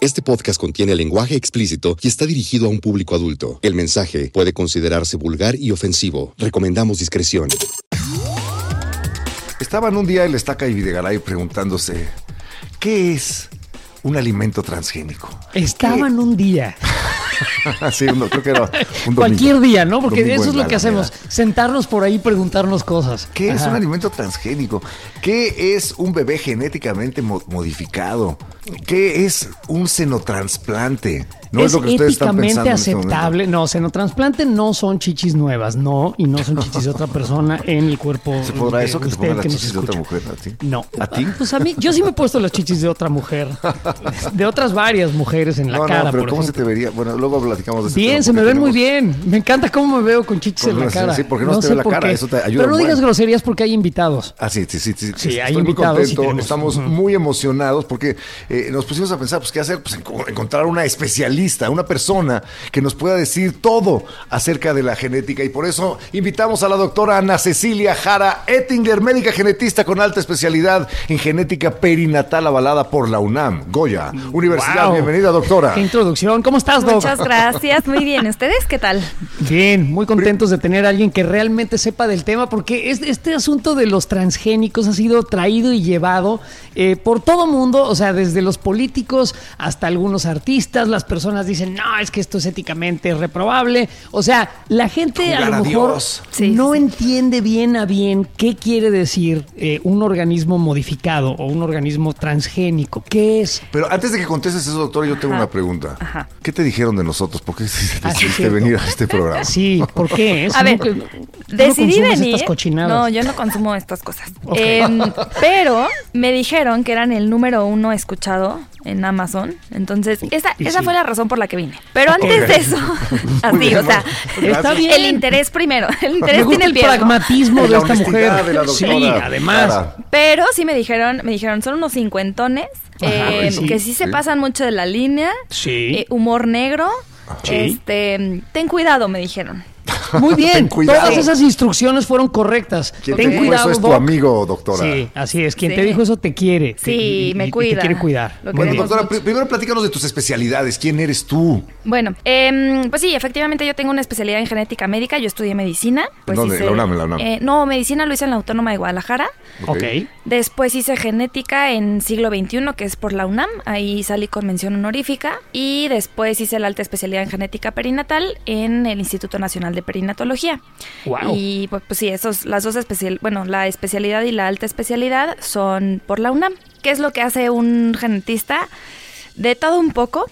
Este podcast contiene lenguaje explícito y está dirigido a un público adulto. El mensaje puede considerarse vulgar y ofensivo. Recomendamos discreción. Estaban un día el Estaca y Videgaray preguntándose, ¿qué es un alimento transgénico? Estaban un día. sí, no, creo que era un domingo. Cualquier día, ¿no? Porque Domingo eso es lo que hacemos. Sentarnos por ahí y preguntarnos cosas. ¿Qué es un alimento transgénico? ¿Qué es un bebé genéticamente mo- modificado? ¿Qué es un senotransplante? No es, es lo que ustedes están pensando en este aceptable. no, senotransplante no son chichis nuevas, no, y no son chichis de otra persona en el cuerpo. ¿Se podrá de eso que te usted pongan las chichis de otra mujer a ti? No. ¿A ti? Pues a mí, yo sí me he puesto las chichis de otra mujer. De otras varias mujeres en la no, cara, no, pero por ¿cómo se te vería? Bueno, luego platicamos de ese Bien, se me ven muy bien. Me encanta cómo me veo con chichis en la cara. sí, porque no se te ve la cara, qué. eso te ayuda Pero no digas groserías porque hay invitados. Ah, sí, sí, sí. sí, Sí, hay Estoy muy invitados contento. Estamos muy emocionados porque eh, nos pusimos a pensar, pues, ¿qué hacer? Pues enco- encontrar una especialista, una persona que nos pueda decir todo acerca de la genética. Y por eso invitamos a la doctora Ana Cecilia Jara Ettinger, médica genetista con alta especialidad en genética perinatal avalada por la UNAM, Goya Universidad. Wow. Bienvenida, doctora. Qué introducción. ¿Cómo estás, Doc? Muchas gracias, muy bien. ¿Ustedes qué tal? Bien, muy contentos de tener a alguien que realmente sepa del tema, porque es- este asunto de los transgénicos ha sido traído y llevado eh, por todo mundo, o sea, desde los políticos hasta algunos artistas, las personas dicen, no, es que esto es éticamente reprobable, o sea, la gente a lo a mejor. Sí, no sí, entiende bien a bien qué quiere decir eh, un organismo modificado o un organismo transgénico, qué es. Pero antes de que contestes eso, doctora, yo tengo Ajá. una pregunta. Ajá. ¿Qué te dijeron de nosotros? ¿Por qué Ah, decidiste venir a este programa? Sí, ¿por qué? Es A ver, no decidí consumes venir. estas cochinadas. No, yo no consumo estas cosas. Em, pero me dijeron que eran el número uno escuchado en Amazon. Entonces, esa, esa sí. fue la razón por la que vine. Pero antes de eso, así, bien, o sea, bueno, Está bien. el interés primero. El interés tiene el el pragmatismo de la esta mujer. de la sí, además. Pero sí me dijeron, me dijeron, son unos cincuentones, Ajá, eh, sí, que sí, se pasan mucho de la línea, Sí. eh, humor negro, Sí. este, ten cuidado, me dijeron. Muy bien, todas esas instrucciones fueron correctas. ¿Quién Ten te dijo cuidado, eso es tu Doc. amigo, doctora? Sí, así es. Quien Sí. te dijo eso te quiere. Sí, Y- me y cuida. te quiere cuidar. Lo Muy Bueno, bien. doctora, primero platícanos de tus especialidades. ¿Quién eres tú? Bueno, em, pues sí, efectivamente yo tengo una especialidad en genética médica, yo estudié medicina. Pues ¿Dónde? hice- La UNAM, la UNAM. eh, no, medicina lo hice en la Autónoma de Guadalajara. Ok. Después hice genética en siglo XXI, que es por la UNAM. Ahí salí con mención honorífica. Y después hice la alta especialidad en genética perinatal en el Instituto Nacional de Perinatología. Wow. Y pues, pues sí, esos, las dos especial, bueno, la especialidad y la alta especialidad son por la UNAM. ¿Qué es lo que hace un genetista? De todo un poco,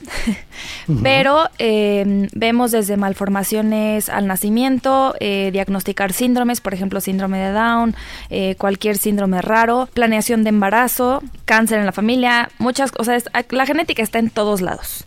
pero eh, vemos desde malformaciones al nacimiento, eh, diagnosticar síndromes, por ejemplo, síndrome de Down, eh, cualquier síndrome raro, planeación de embarazo, cáncer en la familia, muchas cosas. La genética está en todos lados.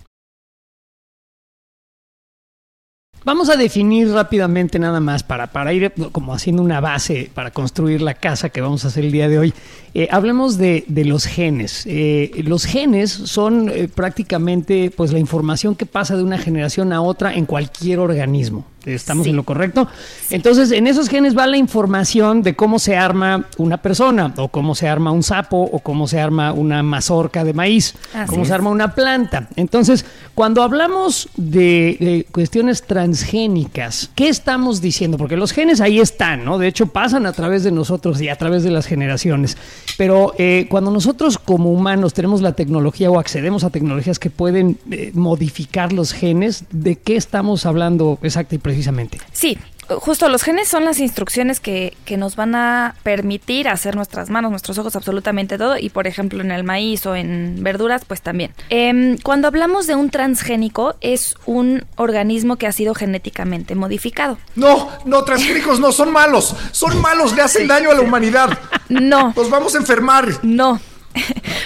Vamos a definir rápidamente nada más para, para ir como haciendo una base para construir la casa que vamos a hacer el día de hoy. Eh, hablemos de, de los genes. Eh, los genes son eh, prácticamente pues la información que pasa de una generación a otra en cualquier organismo. ¿Estamos Sí. en lo correcto? Entonces, en esos genes va la información de cómo se arma una persona, o cómo se arma un sapo, o cómo se arma una mazorca de maíz, Así cómo se arma una planta. Entonces, cuando hablamos de, de cuestiones transgénicas, ¿qué estamos diciendo? Porque los genes ahí están, ¿no? De hecho, pasan a través de nosotros y a través de las generaciones. Pero eh, cuando nosotros como humanos tenemos la tecnología o accedemos a tecnologías que pueden eh, modificar los genes, ¿de qué estamos hablando exacta y precisamente? Sí, justo los genes son las instrucciones que, que nos van a permitir hacer nuestras manos, nuestros ojos, absolutamente todo. Y por ejemplo en el maíz o en verduras, pues también. Em, cuando hablamos de un transgénico, es un organismo que ha sido genéticamente modificado. No, no, transgénicos no, son malos. Son malos, le hacen daño a la humanidad. No, Nos vamos a enfermar. no.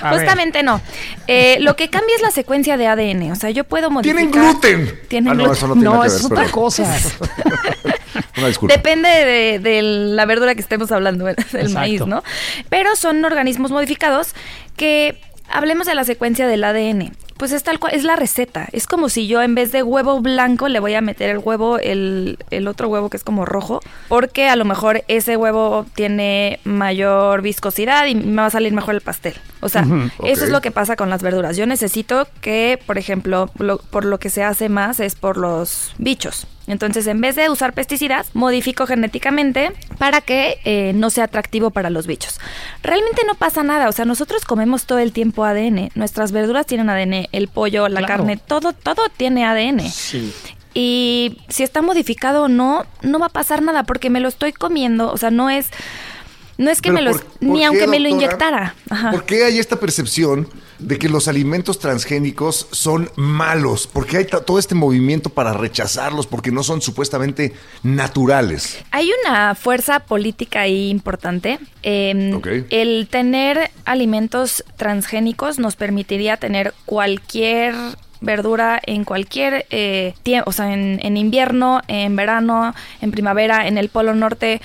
A ver. Justamente no. Eh, lo que cambia es la secuencia de ADN. O sea, yo puedo modificar. Tienen gluten. Tienen ah, no, gluten. eso no tiene No, nada que es otra cosa. Una disculpa. Depende de, de la verdura que estemos hablando, del Exacto. maíz, ¿no? Pero son organismos modificados que hablemos de la secuencia del ADN. Pues es tal cual, es la receta. Es como si yo en vez de huevo blanco le voy a meter el huevo, el, el otro huevo que es como rojo, porque a lo mejor ese huevo tiene mayor viscosidad y me va a salir mejor el pastel. O sea, eso es lo que pasa con las verduras. Yo necesito que, por ejemplo, lo- por lo que se hace más es por los bichos. Entonces, en vez de usar pesticidas, modifico genéticamente para que eh, no sea atractivo para los bichos. Realmente no pasa nada, o sea, nosotros comemos todo el tiempo ADN. Nuestras verduras tienen ADN, el pollo, la Claro. carne, todo, todo tiene ADN. Sí. Y si está modificado o no, no va a pasar nada porque me lo estoy comiendo, o sea, no es no es que Pero me lo ¿por- por ni qué, aunque me lo inyectara. Ajá. ¿Por qué hay esta percepción de que los alimentos transgénicos son malos? ¿Por qué hay todo este movimiento para rechazarlos? Porque no son supuestamente naturales. Hay una fuerza política ahí importante. Eh, Ok. El tener alimentos transgénicos nos permitiría tener cualquier verdura en cualquier tiempo, o sea, en, en invierno, en verano, en primavera, en el Polo Norte.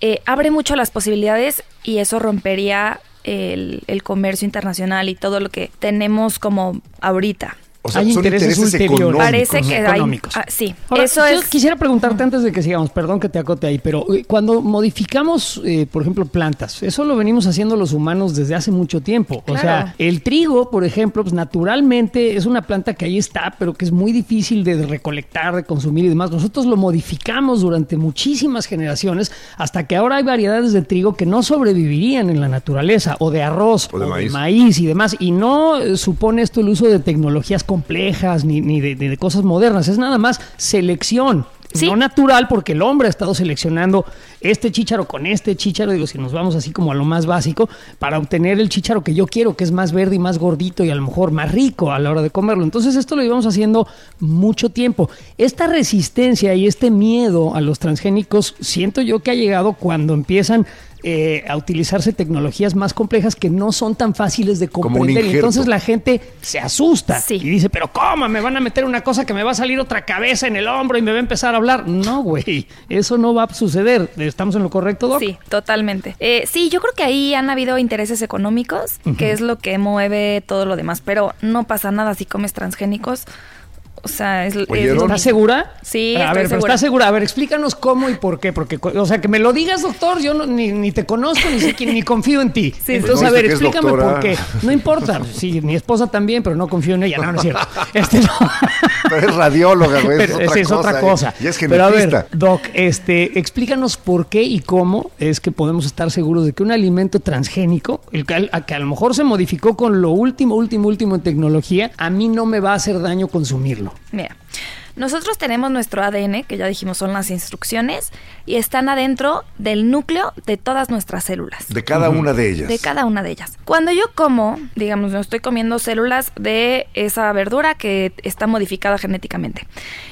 Eh, abre mucho las posibilidades y eso rompería el, el comercio internacional y todo lo que tenemos como ahorita. O sea, Hay son intereses intereses ulteriores. económicos. Parece que hay- económicos. ah, sí, Ahora, eso yo es- quisiera preguntarte antes de que sigamos, perdón que te acote ahí, pero eh, cuando modificamos, eh, por ejemplo, plantas, eso lo venimos haciendo los humanos desde hace mucho tiempo. O sea, el trigo, por ejemplo, pues naturalmente es una planta que ahí está, pero que es muy difícil de recolectar, de consumir y demás. Nosotros lo modificamos durante muchísimas generaciones hasta que ahora hay variedades de trigo que no sobrevivirían en la naturaleza, o de arroz, O de maíz. maíz y demás. Y no eh, supone esto el uso de tecnologías complejas ni, ni de, cosas modernas. Es nada más selección. Sí. No natural, porque el hombre ha estado seleccionando este chícharo con este chícharo, digo, si nos vamos así como a lo más básico, para obtener el chícharo que yo quiero, que es más verde y más gordito y a lo mejor más rico a la hora de comerlo. Entonces esto lo llevamos haciendo mucho tiempo. Esta resistencia y este miedo a los transgénicos, siento yo que ha llegado cuando empiezan eh, a utilizarse tecnologías más complejas que no son tan fáciles de comprender. Y entonces la gente se asusta Sí. y dice, pero ¿cómo? ¿Me van a meter una cosa que me va a salir otra cabeza en el hombro y me va a empezar a hablar? No, güey, eso no va a suceder. ¿Estamos en lo correcto, Doc? Sí, totalmente. Eh, sí, yo creo que ahí han habido intereses económicos, que es lo que mueve todo lo demás, pero no pasa nada si comes transgénicos. O sea, es, es ¿Oyeron? ¿Estás segura? Sí, A estoy ver, pero segura. ¿estás segura? A ver, explícanos cómo y por qué. Porque, o sea, que me lo digas, doctor, yo no- ni, ni te conozco, ni sé quién, ni confío en ti. Sí, Entonces, Pues no a ver, explícame por qué. No importa. Sí, mi esposa también, pero no confío en ella. No, no es cierto. Este no. Pero es radióloga, güey. Pero es otra sí, es cosa. otra cosa. Y es Pero a ver, Doc, este, explícanos por qué y cómo es que podemos estar seguros de que un alimento transgénico, el que, a que a lo mejor se modificó con lo último, último, último en tecnología, a mí no me va a hacer daño consumirlo. Mira, nosotros tenemos nuestro ADN, que ya dijimos son las instrucciones, y están adentro del núcleo de todas nuestras células. De cada una de ellas. De cada una de ellas. Cuando yo como, digamos, no estoy comiendo células de esa verdura que está modificada genéticamente.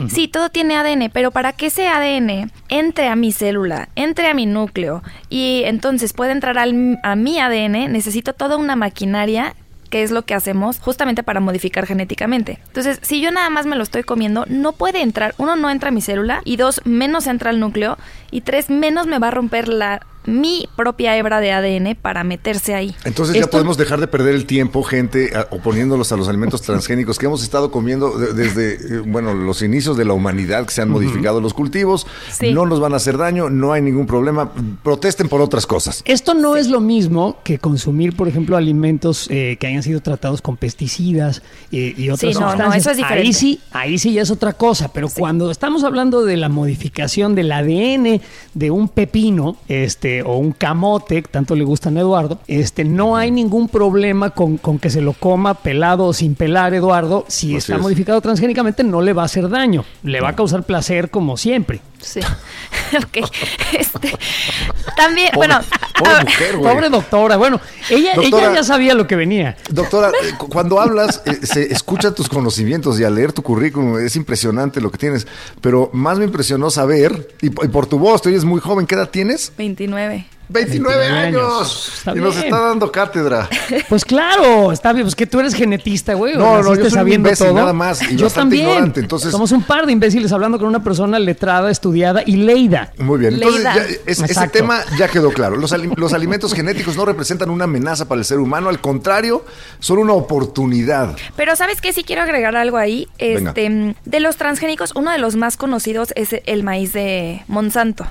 Sí, todo tiene ADN, pero para que ese ADN entre a mi célula, entre a mi núcleo y entonces pueda entrar al- a mi ADN, necesito toda una maquinaria que es lo que hacemos justamente para modificar genéticamente. Entonces, si yo nada más me lo estoy comiendo, no puede entrar, uno, no entra a mi célula, y dos, menos entra al núcleo, y tres, menos me va a romper la mi propia hebra de ADN para meterse ahí. Entonces ya podemos dejar de perder el tiempo, gente, a- oponiéndolos a los alimentos transgénicos que hemos estado comiendo de- desde, eh, bueno, los inicios de la humanidad que se han modificado los cultivos. Sí. No nos van a hacer daño, no hay ningún problema. Protesten por otras cosas. Esto no es lo mismo que consumir, por ejemplo, alimentos eh, que hayan sido tratados con pesticidas eh, y otras Sí, no, no, sustancias. eso es diferente. Ahí sí, ahí sí ya es otra cosa. Pero cuando estamos hablando de la modificación del ADN de un pepino, este, o un camote, que tanto le gustan a Eduardo, este, no hay ningún problema con, con que se lo coma pelado o sin pelar, Eduardo. Si Así está es. modificado transgénicamente, no le va a hacer daño. Le va a causar placer como siempre. Sí. ok. Este, también, Pobre- bueno, pobre mujer, güey. Pobre doctora. Bueno, ella, Doctora- ella ya sabía lo que venía. Doctora, eh, cu- cuando hablas, eh, se escuchan tus conocimientos y al leer tu currículum es impresionante lo que tienes. Pero más me impresionó saber, y, y por tu voz, tú eres muy joven, ¿qué edad tienes? 29. 29, 29 años. y nos está dando cátedra. Pues claro, está bien, pues que tú eres genetista, güey. No, no, yo soy un sabiendo imbécil, todo. nada más, y yo también. ignorante, entonces- Somos un par de imbéciles hablando con una persona letrada, estudiada y leída. Muy bien, entonces Leida. ya, es- ese tema ya quedó claro. Los, ali- los alimentos genéticos no representan una amenaza para el ser humano, al contrario, son una oportunidad. Pero ¿sabes qué? Sí quiero agregar algo ahí. Este, de los transgénicos, uno de los más conocidos es el maíz de Monsanto.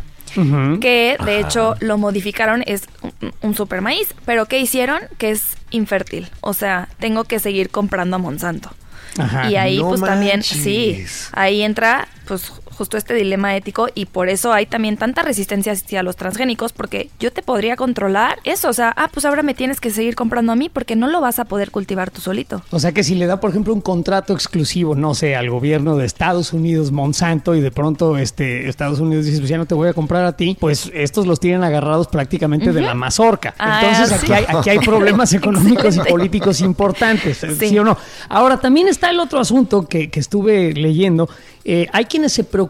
Que de hecho lo modificaron, es un, un super maíz. Pero ¿qué hicieron? Que es infértil. O sea, tengo que seguir comprando a Monsanto. Ajá. y ahí no pues también, sí, ahí entra pues justo este dilema ético y por eso hay también tanta resistencia hacia los transgénicos porque yo te podría controlar eso, o sea, ah, pues ahora me tienes que seguir comprando a mí porque no lo vas a poder cultivar tú solito. O sea que si le da, por ejemplo, un contrato exclusivo, no sé, al gobierno de Estados Unidos, Monsanto, y de pronto este Estados Unidos dice, pues ya no te voy a comprar a ti, pues estos los tienen agarrados prácticamente de la mazorca. Ah, Entonces sí. aquí, hay, aquí hay problemas económicos y políticos importantes, ¿sí. Sí. o no? Ahora, también está el otro asunto que, que estuve leyendo. Eh, hay quienes se preocupan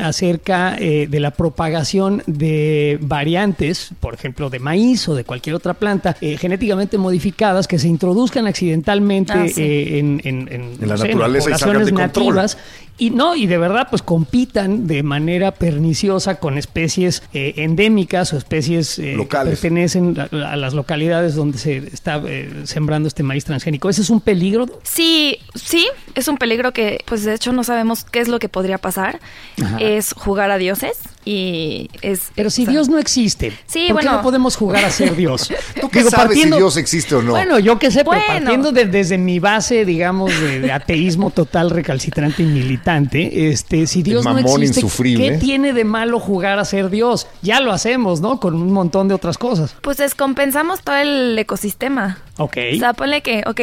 acerca eh, de la propagación de variantes, por ejemplo, de maíz o de cualquier otra planta eh, genéticamente modificadas que se introduzcan accidentalmente Ah, sí. eh, en, en- en, En la no sé, naturaleza y salgan poblaciones de control. nativas. Y no, y de verdad, pues compitan de manera perniciosa con especies eh, endémicas o especies eh, que Locales. pertenecen a, a las localidades donde se está eh, sembrando este maíz transgénico. ¿Ese es un peligro? Sí, sí, es un peligro que, pues de hecho no sabemos qué es lo que podría pasar. Ajá. Es jugar a dioses y es... Pero si o sea, Dios no existe, Sí, ¿por qué bueno. no podemos jugar a ser Dios? ¿Tú qué sabes si Dios existe o no? Bueno, yo qué sé, pero partiendo de- desde mi base, digamos, de, de ateísmo total, recalcitrante y militante, este, si Dios no existe, insufrible. ¿qué tiene de malo jugar a ser Dios? Ya lo hacemos, ¿no? Con un montón de otras cosas. Pues descompensamos todo el ecosistema. Ok. O sea, ponle que, ok,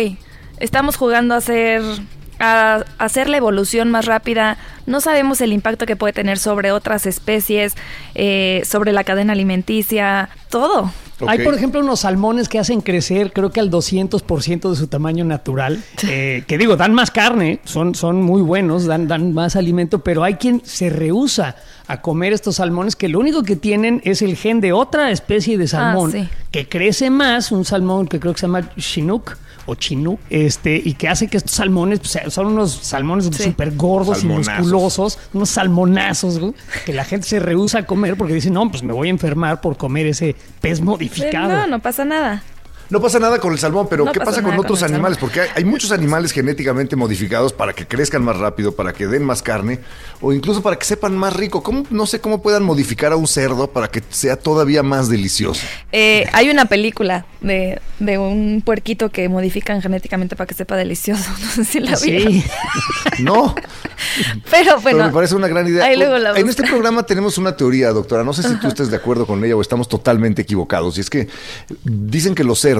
estamos jugando a hacer, a, hacer la evolución más rápida. No sabemos el impacto que puede tener sobre otras especies, eh, sobre la cadena alimenticia, todo. Hay, por ejemplo, unos salmones que hacen crecer, creo que al 200% de su tamaño natural, eh, que digo, dan más carne, son, son muy buenos, dan, dan más alimento, pero hay quien se rehúsa a comer estos salmones que lo único que tienen es el gen de otra especie de salmón sí. que crece más, un salmón que creo que se llama Chinook o Chinook, este, y que hace que estos salmones pues, son unos salmones Sí. súper gordos y Salmonazos. musculosos, unos salmonazos, que la gente se rehúsa a comer porque dice, no, pues me voy a enfermar por comer ese pez modificado. No, no pasa nada. No pasa nada con el salmón, pero No ¿qué pasa pasa con otros animales? Porque hay, hay muchos animales genéticamente modificados para que crezcan más rápido, para que den más carne, o incluso para que sepan más rico. ¿Cómo, no sé cómo puedan modificar a un cerdo para que sea todavía más delicioso. Eh, hay una película de, de un puerquito que modifican genéticamente para que sepa delicioso. No sé si la. Sí, No, Pero bueno. pero me parece una gran idea. ahí luego la en este programa tenemos una teoría, doctora. No sé si tú estés de acuerdo con ella o estamos totalmente equivocados. Y es que dicen que los cerdos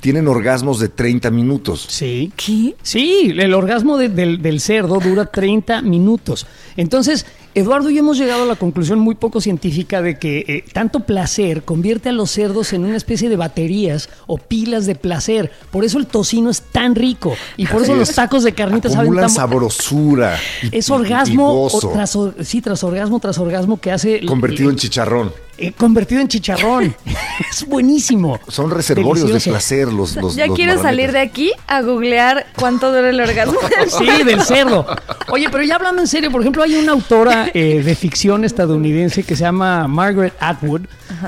tienen orgasmos de 30 minutos. sí. ¿Qué? Sí, el orgasmo de- del, del cerdo dura 30 minutos. Entonces, Eduardo y yo hemos llegado a la conclusión muy poco científica de que eh, tanto placer convierte a los cerdos en una especie de baterías o pilas de placer. Por eso el tocino es tan rico y por eso los tacos de carnitas saben tan sabrosura. y- es y- y orgasmo o tras, sí, tras orgasmo tras orgasmo que hace convertido en chicharrón. Eh, convertido en chicharrón. es buenísimo. Son reservorios Delicioso. de placer los, los Ya los quiero salir de aquí a googlear cuánto dura el orgasmo. Sí, del cerdo. Oye, pero ya hablando en serio, por ejemplo, hay una autora eh, de ficción estadounidense que se llama Margaret Atwood,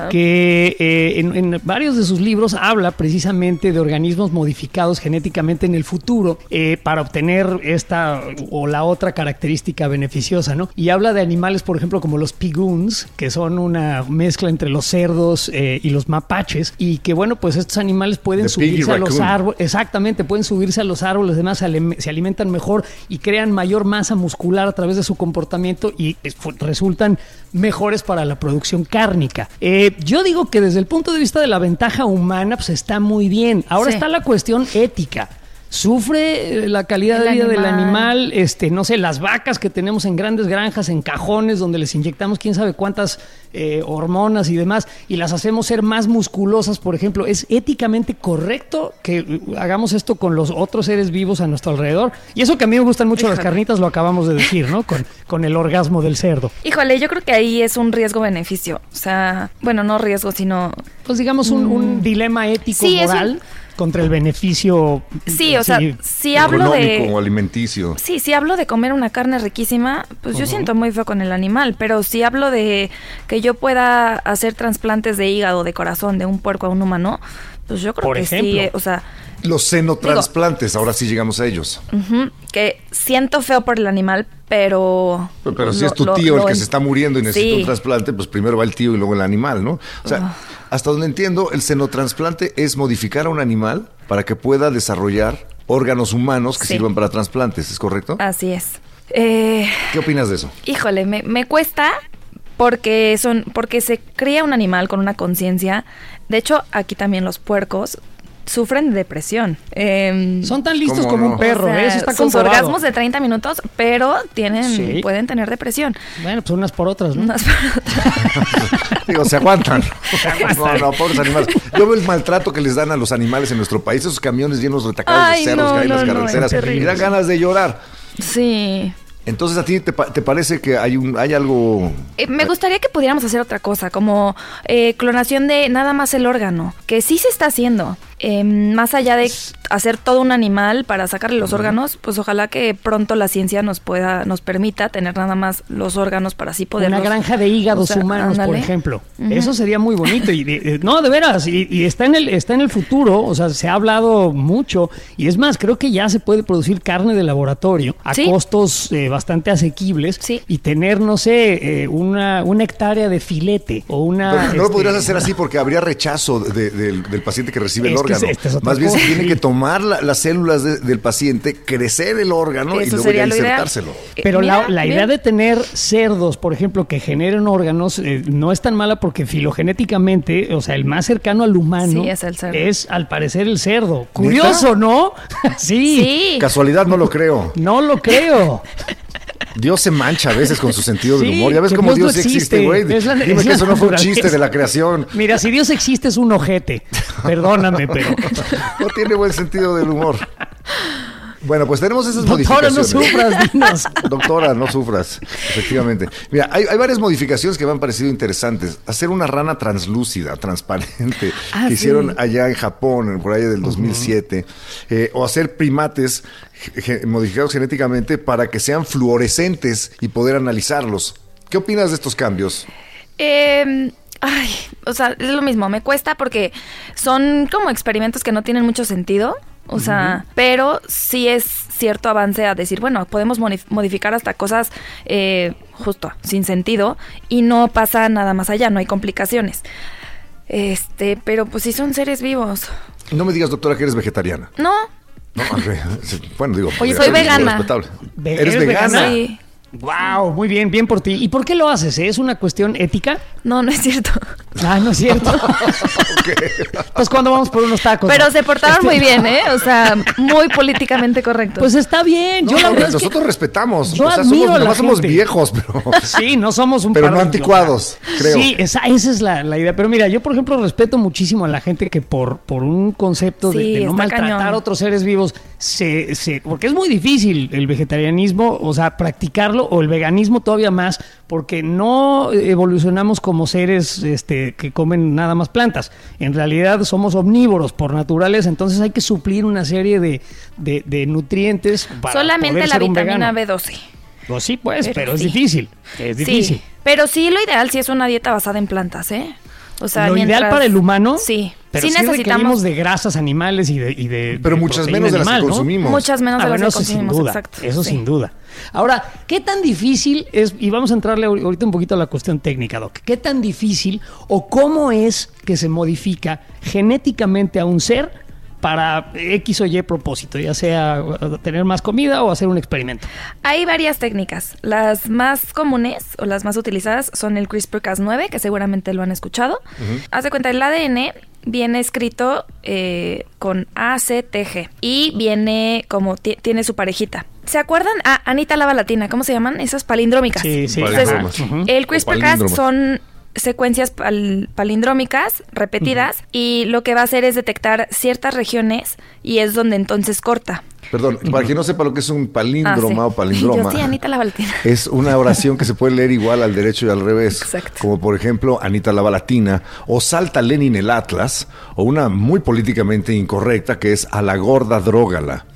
que eh, en, en varios de sus libros habla precisamente de organismos modificados genéticamente en el futuro eh, para obtener esta o la otra característica beneficiosa, ¿no? Y habla de animales, por ejemplo, como los pigoons, que son una mezcla entre los cerdos eh, y los mapaches, y que, bueno, pues estos animales pueden The subirse a los árboles. Exactamente, pueden subirse a los árboles, además se alimentan mejor y crean mayor masa muscular a través de su comportamiento y eh, resultan mejores para la producción cárnica. Eh, yo digo que desde el punto de vista de la ventaja humana, pues está muy bien. Ahora Sí. está la cuestión ética. Sufre eh, la calidad El de vida del animal. este, no sé, las vacas que tenemos en grandes granjas, en cajones, donde les inyectamos quién sabe cuántas eh, hormonas y demás, y las hacemos ser más musculosas, por ejemplo, ¿es éticamente correcto que eh, hagamos esto con los otros seres vivos a nuestro alrededor? Y eso que a mí me gustan mucho las carnitas, lo acabamos de decir, ¿no? Con, con el orgasmo del cerdo. Híjole, yo creo que ahí es un riesgo-beneficio. O sea, bueno, no riesgo, sino... Pues digamos un, un dilema ético Mm. Sí, contra el beneficio. Sí, o sea, si hablo Económico o de... alimenticio. Sí, si hablo de comer una carne riquísima, pues yo siento muy feo con el animal, pero si hablo de que yo pueda hacer trasplantes de hígado, de corazón, de un puerco a un humano, pues yo creo Por que ejemplo. sí, eh, o sea, Los senotransplantes, ahora sí llegamos a ellos. que siento feo por el animal, pero... Pero si lo- es tu lo- tío el lo que en- se está muriendo y necesita Sí. un trasplante, pues primero va el tío y luego el animal, ¿no? O sea. Hasta donde entiendo, el senotrasplante es modificar a un animal para que pueda desarrollar órganos humanos que Sí. sirvan para trasplantes, ¿es correcto? Así es. Eh, ¿Qué opinas de eso? híjole, me, me cuesta porque son porque se cría un animal con una conciencia. De hecho, aquí también los puercos sufren de depresión. Em, Son tan listos ¿Cómo como no? un perro, o sea, ¿eh? eso está sus comprobado. orgasmos de 30 minutos, pero tienen Sí. pueden tener depresión. Bueno, pues unas por otras, ¿no? Unas- Digo, se aguantan. aguantan. No, no, pobres animales. Yo veo el maltrato que les dan a los animales en nuestro país, esos camiones llenos retacados Ay, de cerros no, que hay en las carreteras. y dan ganas de llorar. sí. Entonces, ¿a ti te, te parece que hay, un, hay algo... Eh, me gustaría que pudiéramos hacer otra cosa, como eh, clonación de nada más el órgano, que sí se está haciendo. Eh, más allá de hacer todo un animal para sacarle los órganos, pues ojalá que pronto la ciencia nos pueda, nos permita tener nada más los órganos para así poder. Una granja de hígados humanos, por ejemplo. Eso sería muy bonito. Y de- de- no, de veras, y, y está en el, está en el futuro, o sea, se ha hablado mucho. Y es más, creo que ya se puede producir carne de laboratorio a Sí. costos eh, bastante asequibles Sí. y tener, no sé, eh, una, una hectárea de filete o una. Pero no lo este, podrías hacer así porque habría rechazo de- del, del paciente que recibe el Es que órgano. esta es otra Más bien se tiene que tomar la- las células de- del paciente, crecer el órgano y luego sería ya lo ideal. insertárselo. Eh, Pero la, mira, la bien. idea de tener cerdos, por ejemplo, que generen órganos, eh, no es tan mala porque filogenéticamente, o sea, el más cercano al humano Sí, es el cerdo. es, al parecer el cerdo. Curioso, ¿no? sí, Sí. Casualidad no lo creo. no lo creo. Dios se mancha a veces con su sentido del Sí, humor. Ya ves cómo Dios Dios no sí existe, güey. Es la- Dime es que eso no fue un chiste de la creación. Mira, si Dios existe es un ojete. Perdóname, pero. No tiene buen sentido del humor. Bueno, pues tenemos esas Doctora, no modificaciones. sufras, dinos. Doctora, no sufras, efectivamente. Mira, hay, hay varias modificaciones que me han parecido interesantes. Hacer una rana translúcida, transparente, Ah, que sí. hicieron allá en Japón, por ahí del 2007. Eh, o hacer primates ge- modificados genéticamente para que sean fluorescentes y poder analizarlos. ¿Qué opinas de estos cambios? Eh, ay, o sea, es lo mismo, me cuesta porque son como experimentos que no tienen mucho sentido. O sea, pero sí es cierto avance a decir, bueno, podemos modificar hasta cosas eh, justo, sin sentido, y no pasa nada más allá, no hay complicaciones. Este, pero pues sí son seres vivos. No me digas, doctora, que eres vegetariana. No, No, bueno, digo, Oye, soy vegana. ¿Eres ¿eres vegana? vegana? sí. Wow, muy bien, bien por ti. ¿Y por qué lo haces? eh? ¿Es una cuestión ética? No, no es cierto. Ah, no es cierto. Pues cuando vamos por unos tacos. Pero ¿no? se portaron muy bien, ¿eh? O sea, muy políticamente correctos. Pues está bien. No, Yo la no, verdad es que- nosotros respetamos. yo o sea, admiro somos, a la somos viejos, pero. Sí, no somos un Pero par no anticuados, creo. Sí, esa, esa es la, la idea. Pero mira, yo por ejemplo respeto muchísimo a la gente que por, por un concepto de- Sí, de, no maltratar cañón. a otros seres vivos, se, se, porque es muy difícil el vegetarianismo, o sea, practicarlo, o el veganismo todavía más, porque no evolucionamos como seres este, que comen nada más plantas. En realidad somos omnívoros por naturaleza, entonces hay que suplir una serie de, de- de nutrientes para Solamente poder la ser un vitamina vegano. B12. Pues sí, pues, pero, Pero es difícil. Es difícil. Sí, pero sí lo ideal sí es una dieta basada en plantas, ¿eh? O sea, lo mientras- ideal para el humano, Sí. pero sí sí necesitamos de grasas animales y de, y de Pero de muchas menos de las que consumimos. muchas menos Ah, de las bueno, que eso sin consumimos, duda, exacto. eso sí. sin duda. Ahora, ¿qué tan difícil es, y vamos a entrarle ahor- ahorita un poquito a la cuestión técnica, Doc, qué tan difícil o cómo es que se modifica genéticamente a un ser para X o Y propósito, ya sea tener más comida o hacer un experimento? Hay varias técnicas. Las más comunes o las más utilizadas son el CRISPR-Cas9, que seguramente lo han escuchado. Haz de cuenta, el ADN viene escrito eh, con ACTG y viene como ti- tiene su parejita. ¿Se acuerdan? Ah, Anita Lava Latina, ¿cómo se llaman? Esas palindrómicas. Sí, sí. Entonces, el CRISPR-Cas son secuencias pal- palindrómicas repetidas y lo que va a hacer es detectar ciertas regiones y es donde entonces corta. Perdón, para quien no sepa lo que es un Ah, palíndroma sí. o palindroma. Yo sí, Anita Lava Latina. Es una oración que se puede leer igual al derecho y al revés. Exacto. Como por ejemplo Anita Lava Latina o Salta Lenin el Atlas o una muy políticamente incorrecta que es a la gorda drógala.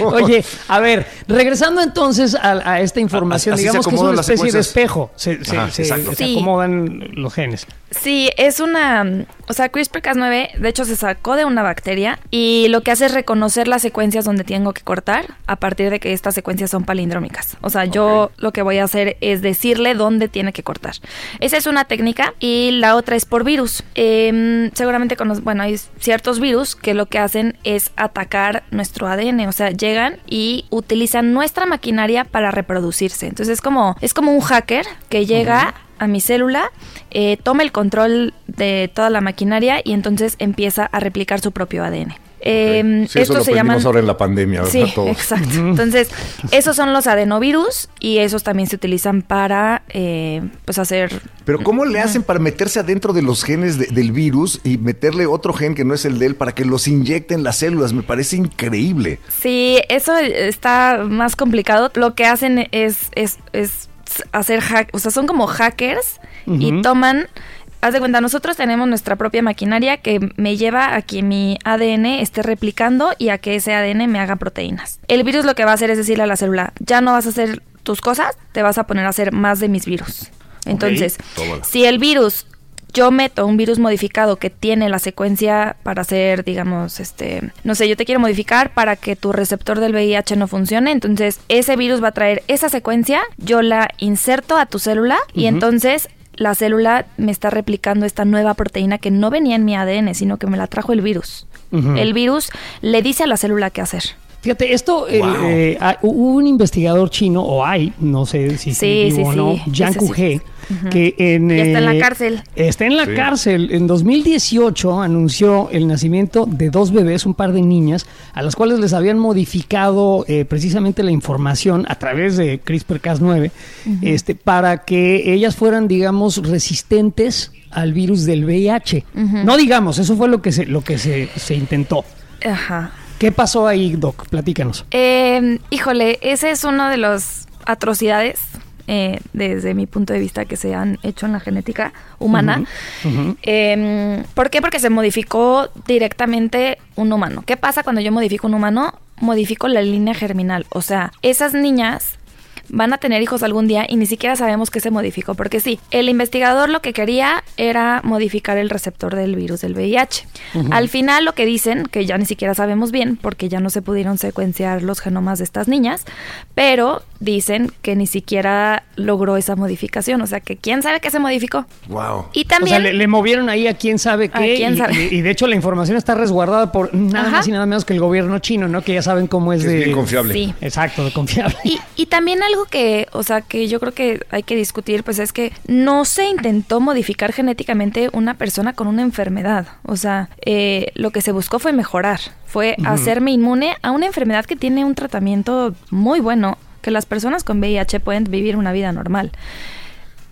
Oye, a ver, regresando entonces a, a esta información, A- digamos que es una especie de espejo, se, se- Ajá, se- exacto. se Sí. acomodan los genes. Sí, es una, o sea, CRISPR-Cas9 de hecho se sacó de una bacteria y lo que hace es reconocer las secuencias donde tengo que cortar a partir de que estas secuencias son palindrómicas. O sea, yo lo que voy a hacer es decirle dónde tiene que cortar. Esa es una técnica y la otra es por virus. Em, seguramente cono- bueno, hay ciertos virus que lo que hacen es atacar nuestro ADN, o sea, llegan y utilizan nuestra maquinaria para reproducirse. Entonces es como es como un hacker que llega a mi célula, eh, toma el control de toda la maquinaria y entonces empieza a replicar su propio ADN. Eh, Sí, eso lo se llaman ahora en la pandemia, ¿verdad? Sí, Todos. exacto. Entonces, esos son los adenovirus y esos también se utilizan para, eh, pues, hacer... Pero ¿cómo le hacen para meterse adentro de los genes de- del virus y meterle otro gen que no es el de él para que los inyecten en las células? Me parece increíble. Sí, eso está más complicado. Lo que hacen es, es, es hacer hack, o sea, son como hackers y toman. Haz de cuenta, nosotros tenemos nuestra propia maquinaria que me lleva a que mi ADN esté replicando y a que ese ADN me haga proteínas. El virus lo que va a hacer es decirle a la célula, ya no vas a hacer tus cosas, te vas a poner a hacer más de mis virus. Entonces, si el virus, yo meto un virus modificado que tiene la secuencia para hacer, digamos, este, no sé, yo te quiero modificar para que tu receptor del VIH no funcione, entonces ese virus va a traer esa secuencia, yo la inserto a tu célula y entonces la célula me está replicando esta nueva proteína que no venía en mi ADN, sino que me la trajo el virus. El virus le dice a la célula qué hacer. Fíjate, esto, Wow. eh, hubo un investigador chino, o hay, no sé si Sí, sigue vivo sí, o no, sí, Yang que en... Y está en la eh, cárcel. Está en la Sí. cárcel. En 2018 anunció el nacimiento de dos bebés, un par de niñas, a las cuales les habían modificado eh, precisamente la información a través de CRISPR-Cas9, este, para que ellas fueran, digamos, resistentes al virus del VIH. No digamos, eso fue lo que se, lo que se, se intentó. Ajá. ¿Qué pasó ahí, Doc? Platícanos. Eh, híjole, ese es uno de las atrocidades, eh, desde mi punto de vista, que se han hecho en la genética humana. Eh, ¿Por qué? Porque se modificó directamente un humano. ¿Qué pasa cuando yo modifico un humano? Modifico la línea germinal. O sea, esas niñas van a tener hijos algún día y ni siquiera sabemos qué se modificó. Porque sí, el investigador lo que quería era modificar el receptor del virus del VIH. Al final lo que dicen, que ya ni siquiera sabemos bien, porque ya no se pudieron secuenciar los genomas de estas niñas, pero dicen que ni siquiera logró esa modificación. O sea, que quién sabe qué se modificó. Wow. Y O sea, también... le, le movieron ahí a quién sabe A qué. quién y, sabe. y- y de hecho la información está resguardada por nada Ajá. más y nada menos que el gobierno chino, ¿no? Que ya saben cómo es Es de... bien confiable. Sí. Exacto, de confiable. Y, y también algo que, o sea, que yo creo que hay que discutir, pues es que no se intentó modificar genéticamente una persona con una enfermedad. O sea, eh, lo que se buscó fue mejorar, fue hacerme inmune a una enfermedad que tiene un tratamiento muy bueno, que las personas con VIH pueden vivir una vida normal.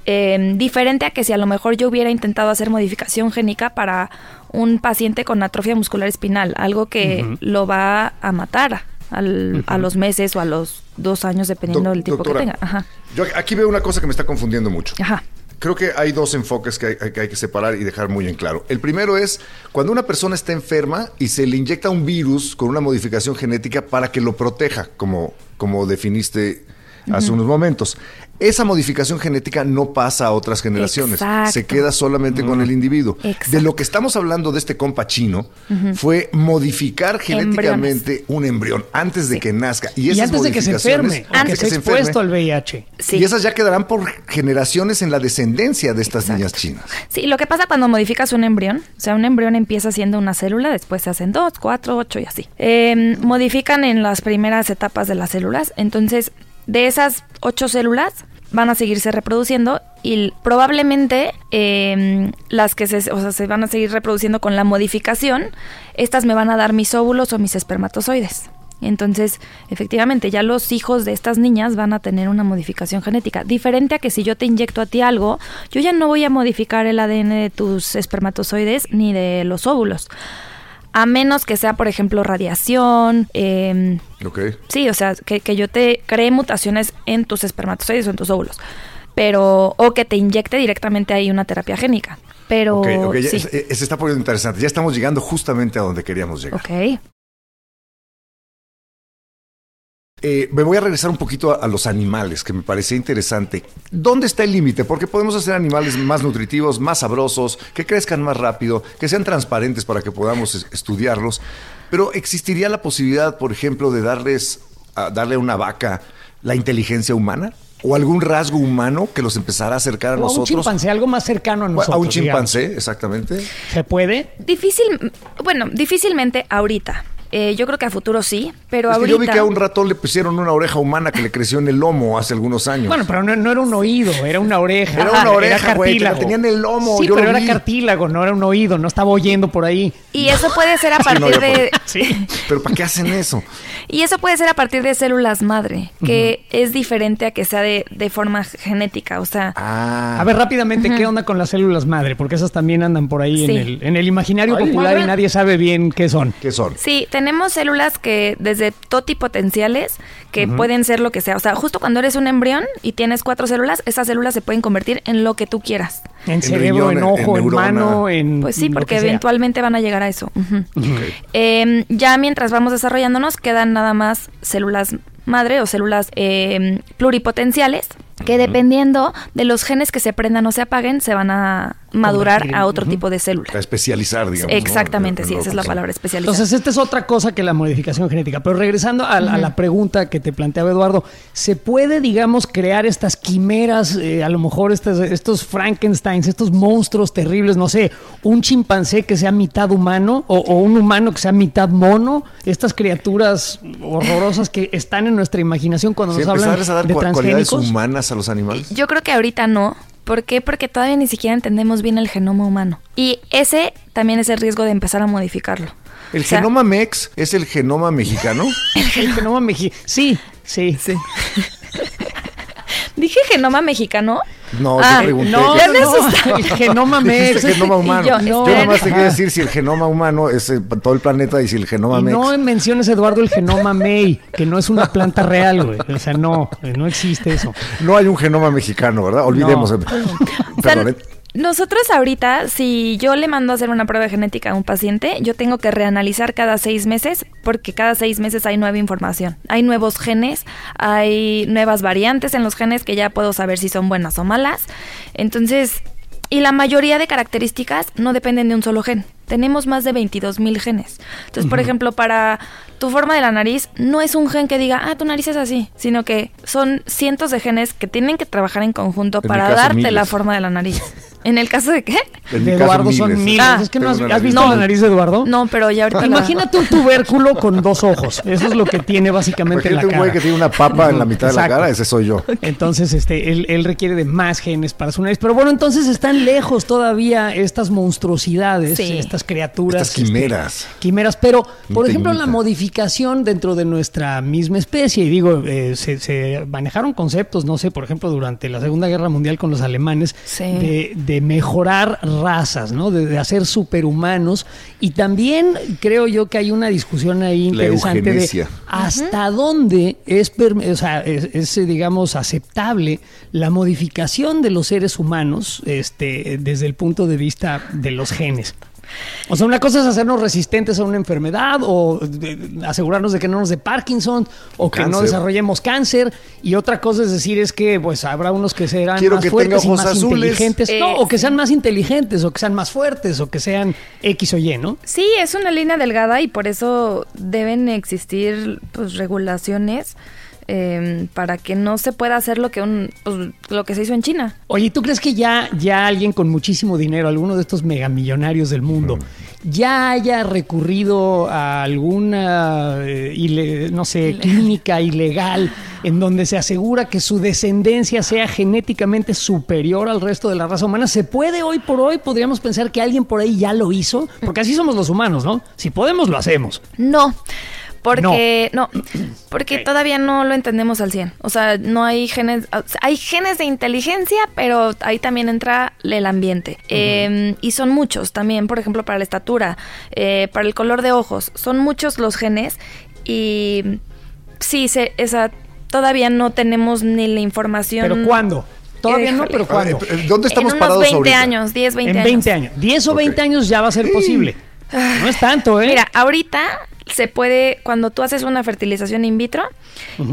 Eh, diferente a que si a lo mejor yo hubiera intentado hacer modificación génica para un paciente con atrofia muscular espinal, algo que lo va a matar al- a los meses o a los dos años, dependiendo del tipo doctora, que tenga. Ajá. Yo aquí veo una cosa que me está confundiendo mucho. Ajá. Creo que hay dos enfoques que hay, hay- que hay que separar y dejar muy en claro. El primero es cuando una persona está enferma y se le inyecta un virus con una modificación genética para que lo proteja, como, como definiste hace unos momentos. Esa modificación genética no pasa a otras generaciones, Exacto. se queda solamente con el individuo. Exacto. De lo que estamos hablando de este compa chino fue modificar genéticamente un embrión antes de Sí. que nazca. Y, Y esas antes de que se enferme, antes que de se que se expuesto enferme, al VIH. Sí. y esas ya quedarán por generaciones en la descendencia de estas niñas chinas. Sí, lo que pasa cuando modificas un embrión, o sea, un embrión empieza siendo una célula, después se hacen dos, cuatro, ocho y así. Eh, modifican en las primeras etapas de las células, entonces de esas ocho células van a seguirse reproduciendo y probablemente em, las que se, o sea, se van a seguir reproduciendo con la modificación, estas me van a dar mis óvulos o mis espermatozoides. Entonces, efectivamente, ya los hijos de estas niñas van a tener una modificación genética. Diferente a que si yo te inyecto a ti algo, yo ya no voy a modificar el ADN de tus espermatozoides ni de los óvulos. A menos que sea, por ejemplo, radiación. Eh, Sí, o sea, que, que yo te cree mutaciones en tus espermatozoides o en tus óvulos. Pero, o que te inyecte directamente ahí una terapia génica. Pero. Ok, ok, ya sí. se, se está poniendo interesante. Ya estamos llegando justamente a donde queríamos llegar. Ok. Eh, me voy a regresar un poquito a, a los animales, que me parecía interesante. ¿Dónde está el límite? Porque podemos hacer animales más nutritivos, más sabrosos, que crezcan más rápido, que sean transparentes para que podamos es- estudiarlos. Pero ¿existiría la posibilidad, por ejemplo, de darles a darle a una vaca la inteligencia humana? ¿O algún rasgo humano que los empezara a acercar a O a un nosotros? chimpancé, algo más cercano a nosotros. a un digamos. chimpancé, exactamente. ¿Se puede? Difícil, bueno, difícilmente ahorita. Eh, yo creo que a futuro sí, pero Es que ahorita. yo vi que a un ratón le pusieron una oreja humana que le creció en el lomo hace algunos años. Bueno, pero no, no era un oído, era una oreja. Era una oreja, güey, que la cartílago. tenía en el lomo, Sí, yo pero lo era vi. cartílago, no era un oído, no estaba oyendo por ahí. Y eso puede ser a Sí, no, partir de. Sí. Pero ¿para qué hacen eso? Y eso puede ser a partir de células madre, que es diferente a que sea de, de forma genética. O sea, Ah. A ver, rápidamente, ¿qué onda con las células madre? Porque esas también andan por ahí en, el, en el imaginario Ay, popular y nadie sabe bien qué son. ¿Qué son? sí, tenemos células que desde totipotenciales, que pueden ser lo que sea. O sea, justo cuando eres un embrión y tienes cuatro células, esas células se pueden convertir en lo que tú quieras. En, En cerebro, riñón, en ojo, en en, mano, en. Pues sí, porque eventualmente van a llegar a eso. Eh, ya mientras vamos desarrollándonos, quedan nada más células madre o células eh, pluripotenciales que dependiendo de los genes que se prendan o se apaguen, se van a madurar Convertir a otro tipo de células. A especializar, digamos. ¿no? Exactamente, En- sí, esa es la palabra especializada. Entonces, esta es otra cosa que la modificación genética. Pero regresando a, a la pregunta que te planteaba Eduardo, ¿se puede, digamos, crear estas quimeras, eh, a lo mejor estas- estos Frankensteins, estos monstruos terribles, no sé, un chimpancé que sea mitad humano o, o un humano que sea mitad mono? Estas criaturas horrorosas que están en nuestra imaginación cuando Sí, nos hablan empezarles a dar de transgénicos. humanas a los animales. Yo creo que ahorita no. ¿Por qué? Porque todavía ni siquiera entendemos bien el genoma humano. Y ese también es el riesgo de empezar a modificarlo. ¿El O sea, genoma mex es el genoma mexicano? El genoma mexi- Sí, sí, sí. ¿Dije genoma mexicano? No, Ah, pregunté. No, ¿qué- Ya me no, asusté. el genoma mex. genoma humano. Yo, yo, nomás te quiero decir si el genoma humano es eh, todo el planeta y si el genoma Y mex. no menciones, Eduardo, el genoma May, que no es una planta real, güey. O sea, no, eh, no existe eso. No hay un genoma mexicano, ¿verdad? Olvidemos. No. Perdón, eh. Nosotros ahorita, si yo le mando a hacer una prueba genética a un paciente, yo tengo que reanalizar cada seis meses porque cada seis meses hay nueva información. Hay nuevos genes, hay nuevas variantes en los genes que ya puedo saber si son buenas o malas. Entonces, y la mayoría de características no dependen de un solo gen. Tenemos más de 22 mil genes. Entonces, por ejemplo, para tu forma de la nariz, no es un gen que diga, ah, tu nariz es así, sino que son cientos de genes que tienen que trabajar en conjunto En para caso, darte miles. la forma de la nariz. ¿En el caso de qué? De caso, Eduardo son miles. Ah, es que no has, Tengo una ¿has visto nariz. la nariz de Eduardo? No, pero ya ahorita la- Imagínate un tubérculo con dos ojos. Eso es lo que tiene básicamente en la Imagínate un cara. güey que tiene una papa en la mitad de la cara, ese soy yo. Entonces, este, él, él requiere de más genes para su nariz. Pero bueno, entonces están lejos todavía estas monstruosidades, Sí. estas criaturas. Estas quimeras. este, quimeras. Pero, por ejemplo, la modificación dentro de nuestra misma especie. Y digo, eh, se, se manejaron conceptos, no sé, por ejemplo, durante la Segunda Guerra Mundial con los alemanes, Sí. de, de mejorar razas, ¿no? De, de hacer superhumanos. Y también creo yo que hay una discusión ahí interesante de hasta dónde es, o sea, es, es, digamos, aceptable la modificación de los seres humanos este, desde el punto de vista de los genes. O sea, una cosa es hacernos resistentes a una enfermedad o de- asegurarnos de que no nos dé Parkinson o que no desarrollemos cáncer y otra cosa es decir es que pues habrá unos que serán Quiero más que fuertes y más azules. inteligentes, Eh, no, o que sí. sean más inteligentes o que sean más fuertes o que sean X o Y, ¿no? Sí, es una línea delgada y por eso deben existir pues, regulaciones eh, para que no se pueda hacer lo que un pues, lo que se hizo en China. Oye, ¿tú crees que ya, ya alguien con muchísimo dinero, alguno de estos megamillonarios del mundo, ya haya recurrido a alguna, eh, ile- no sé, clínica ilegal en donde se asegura que su descendencia sea genéticamente superior al resto de la raza humana. ¿Se puede hoy por hoy? Podríamos pensar que alguien por ahí ya lo hizo, porque así somos los humanos, ¿no? Si podemos, lo hacemos. No. Porque no, porque todavía no lo entendemos al 100. O sea, no hay genes, hay genes de inteligencia, pero ahí también entra el ambiente. Em, y son muchos también, por ejemplo, para la estatura, eh, para el color de ojos. Son muchos los genes y sí, se, esa, todavía no tenemos ni la información. ¿Pero cuándo? Todavía no, pero ¿cuándo? ¿Dónde estamos en unos parados 20 ahorita? años, 10, 20 en años. 20 años. 10 o 20 Ok. años ya va a ser posible. No es tanto, ¿eh? Mira, ahorita se puede, cuando tú haces una fertilización in vitro,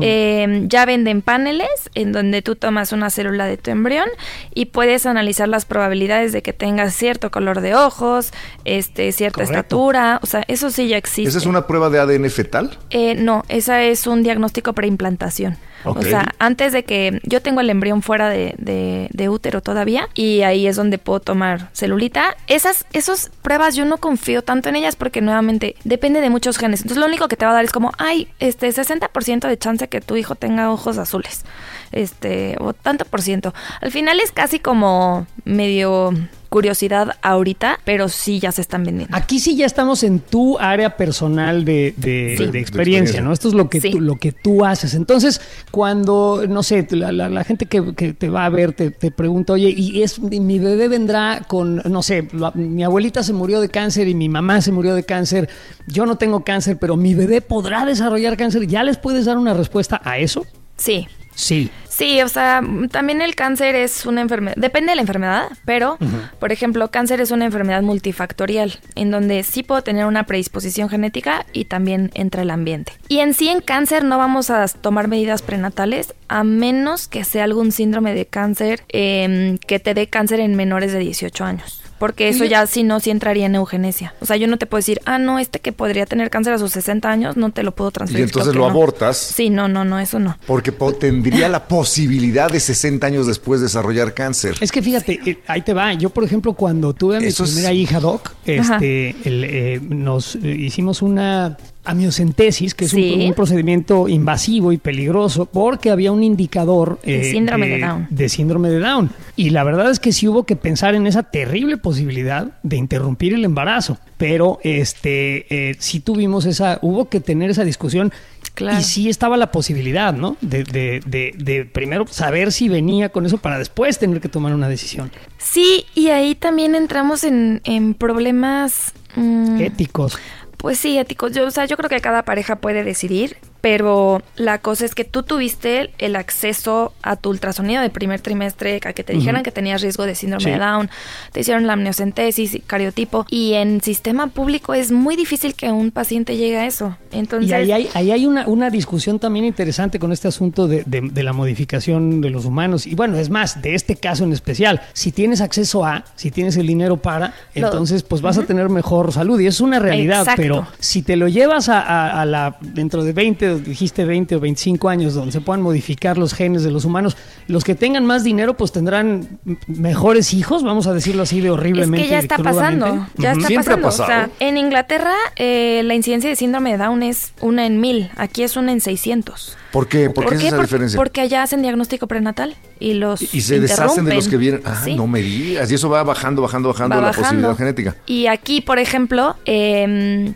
eh, ya venden paneles en donde tú tomas una célula de tu embrión y puedes analizar las probabilidades de que tengas cierto color de ojos, este, cierta Correcto. estatura, o sea, eso sí ya existe. ¿Esa es una prueba de ADN fetal? Eh, no, esa es un diagnóstico preimplantación. O sea, antes de que yo tengo el embrión fuera de, de- de útero todavía y ahí es donde puedo tomar celulita. Esas, esas pruebas yo no confío tanto en ellas porque nuevamente depende de muchos genes. Entonces lo único que te va a dar es como, ay, este 60% de chance que tu hijo tenga ojos azules. Este, o tanto por ciento. Al final es casi como medio curiosidad ahorita, pero sí ya se están vendiendo. Aquí sí ya estamos en tu área personal de, de- Sí. de De experiencia, experiencia. ¿no? Esto es lo que, Sí. tú, lo que tú haces. Entonces, cuando, no sé, la, la- la gente que, que te va a ver te, te pregunta, oye, y es mi bebé vendrá con, no sé, la- mi abuelita se murió de cáncer y mi mamá se murió de cáncer, yo no tengo cáncer, pero mi bebé podrá desarrollar cáncer, ¿ya les puedes dar una respuesta a eso? Sí, Sí. Sí, o sea, también el cáncer es una enfermedad, depende de la enfermedad, pero, por ejemplo, cáncer es una enfermedad multifactorial, en donde sí puedo tener una predisposición genética y también entra el ambiente. Y en sí en cáncer no vamos a tomar medidas prenatales a menos que sea algún síndrome de cáncer em, que te dé cáncer en menores de 18 años. Porque eso ya si no, sí entraría en eugenesia. O sea, yo no te puedo decir, ah, no, este que podría tener cáncer a sus 60 años, no te lo puedo Y transferir. entonces claro lo no. abortas Sí, no, no, no, eso no. porque po- tendría la posibilidad de 60 años después desarrollar cáncer. Es que fíjate, eh, ahí te va. Yo, por ejemplo, cuando tuve a mi Eso es- primera hija, Doc, este, el, eh, nos eh, hicimos una amiocentesis, que es un- Sí. un, procedimiento invasivo y peligroso, porque había un indicador De eh, síndrome de Down. de síndrome de Down. Y la verdad es que sí hubo que pensar en esa terrible posibilidad de interrumpir el embarazo. Pero este, eh, sí tuvimos esa, hubo que tener esa discusión. Claro. Y sí estaba la posibilidad, ¿no? De, de, de, de primero saber si venía con eso para después tener que tomar una decisión. Sí, y ahí también entramos en, en problemas... mm, Éticos. Pues sí, éticos. Yo, o sea, yo creo que cada pareja puede decidir, pero la cosa es que tú tuviste el acceso a tu ultrasonido de primer trimestre, a que te dijeran que tenías riesgo de síndrome Sí. de Down, te hicieron la amniocentesis, y cariotipo, y en sistema público es muy difícil que un paciente llegue a eso. Entonces, Y ahí hay, ahí hay una, una discusión también interesante con este asunto de, de- de la modificación de los humanos. Y bueno, es más, de este caso en especial, si tienes acceso a, si tienes el dinero para, Lo- entonces pues vas a tener mejor salud. Y es una realidad, Exacto. pero si te lo llevas a, a- a la, dentro de 20, dijiste 20 o 25 años, donde se puedan modificar los genes de los humanos, los que tengan más dinero pues tendrán mejores hijos, vamos a decirlo así de Es horriblemente. que ya está crudamente. pasando, ya está Siempre ha pasando. O sea, en Inglaterra eh, la incidencia de síndrome de Down es una en mil, aquí es una en 600. ¿Por qué? ¿Por qué es esa Por- diferencia? Porque allá hacen diagnóstico prenatal y los y se deshacen de los que vienen. Ah, Sí. no me digas. Y eso va bajando, bajando, bajando Va la bajando. posibilidad genética. Y aquí, por ejemplo, em,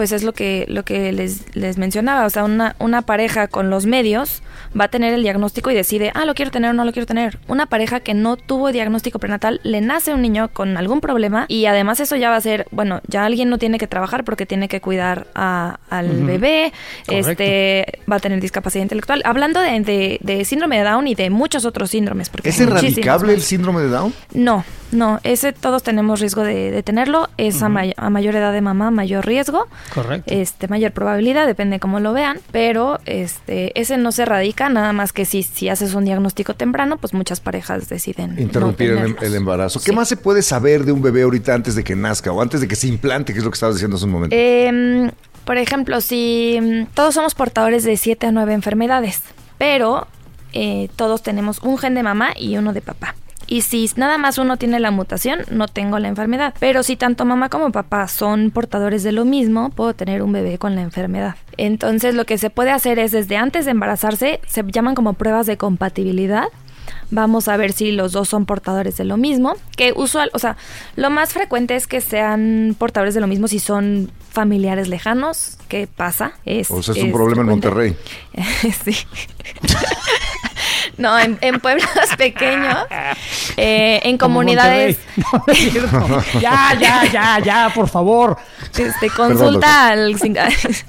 pues es lo que, lo que les, les mencionaba. O sea, una, una pareja con los medios va a tener el diagnóstico y decide, ah, lo quiero tener o no lo quiero tener. Una pareja que no tuvo diagnóstico prenatal, le nace un niño con algún problema y además eso ya va a ser, bueno, ya alguien no tiene que trabajar porque tiene que cuidar a- al bebé, Correcto. este va a tener discapacidad intelectual. Hablando de, de- de síndrome de Down y de muchos otros síndromes. Porque ¿Es erradicable el síndrome de Down? No, no, ese todos tenemos riesgo de, de tenerlo. Es a, may- a mayor edad de mamá, mayor riesgo. Correcto. Este, mayor probabilidad, depende cómo lo vean. Pero este, ese no se erradica, nada más que si, si haces un diagnóstico temprano, pues muchas parejas deciden. no Interrumpir el, tenerlos. el embarazo. ¿Qué Sí. más se puede saber de un bebé ahorita antes de que nazca o antes de que se implante, que es lo que estabas diciendo hace un momento? Em, por ejemplo, si mm, todos somos portadores de 7 a 9 enfermedades, pero eh, todos tenemos un gen de mamá y uno de papá. Y si nada más uno tiene la mutación, no tengo la enfermedad. Pero si tanto mamá como papá son portadores de lo mismo, puedo tener un bebé con la enfermedad. Entonces lo que se puede hacer es desde antes de embarazarse, se llaman como pruebas de compatibilidad vamos a ver si los dos son portadores de lo mismo, que usual, o sea, lo más frecuente es que sean portadores de lo mismo si son familiares lejanos, ¿qué pasa? Es, o sea, es un problema en Monterrey. sí. No, en, pueblos pequeños, eh, en comunidades. ya, ya, ya, ya, por favor. Este, consulta al.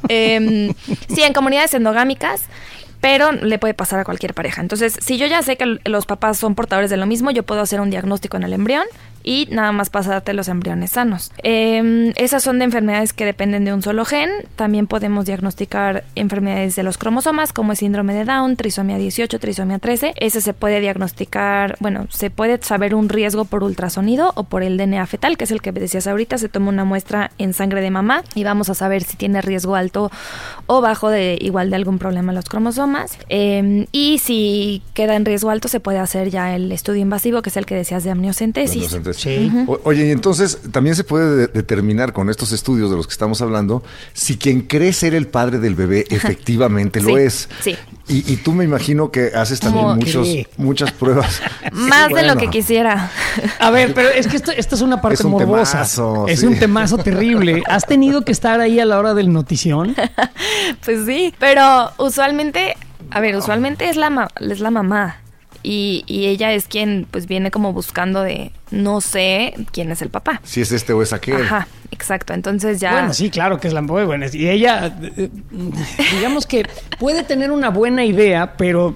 Em, sí, en comunidades endogámicas pero le puede pasar a cualquier pareja. Entonces, si yo ya sé que los papás son portadores de lo mismo, yo puedo hacer un diagnóstico en el embrión y nada más pasarte los embriones sanos. Em, esas son de enfermedades que dependen de un solo gen. También podemos diagnosticar enfermedades de los cromosomas, como el síndrome de Down, trisomía 18, trisomía 13. Ese se puede diagnosticar, bueno, se puede saber un riesgo por ultrasonido o por el DNA fetal, que es el que decías ahorita. Se toma una muestra en sangre de mamá y vamos a saber si tiene riesgo alto o bajo de igual de algún problema en los cromosomas. Em, y si queda en riesgo alto, se puede hacer ya el estudio invasivo, que es el que decías de amniocentesis oye, y entonces también se puede determinar con estos estudios de los que estamos hablando si quien cree ser el padre del bebé efectivamente lo es. Sí. Y, tú me imagino que haces también muchos, muchas pruebas. Más de lo que quisiera. A ver, pero es que esto, es una parte morbosa. es un temazo terrible. ¿Has tenido que estar ahí a la hora del notición? pues sí, pero usualmente, a ver, usualmente es la, es la mamá. Y, y, ella es quien pues viene como buscando de no sé quién es el papá. Si es este o es aquel. Ajá, exacto. Entonces ya. Bueno, sí, claro que es la muy buena. Y ella, eh, digamos que puede tener una buena idea, pero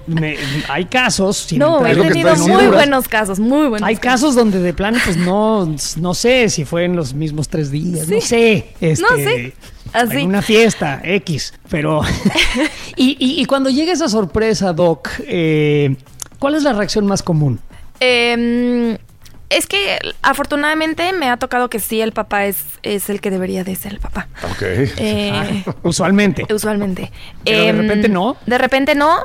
hay casos. no, he tenido muy buenos casos, muy buenos. Hay casos. donde de plano, pues no, no sé si fue en los mismos tres días. No sé. Este, no sé. Así. En una fiesta, X. Pero. y, y, y, cuando llega esa sorpresa, Doc, eh ¿Cuál es la reacción más común? Em, es que afortunadamente me ha tocado que sí, el papá es, es el que debería de ser el papá. Ok. Eh, ah, usualmente. Usualmente. Pero de repente no. Em, de repente no.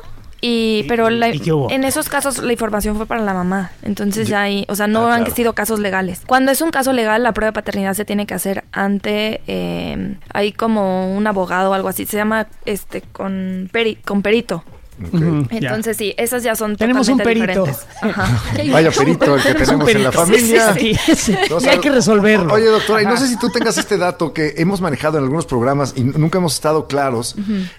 Y, pero en esos casos la información fue para la mamá. Entonces ya hay, o sea, no ah, han sido casos legales. Cuando es un caso legal, la prueba de paternidad se tiene que hacer ante, eh, hay como un abogado o algo así. Se llama este con, peri, con perito. Entonces sí, esas ya son tenemos un perito. Vaya perito el que tenemos en la familia. y hay que resolverlo. Oye, doctora, y no sé si tú tengas este dato que hemos manejado en algunos programas y nunca hemos estado claros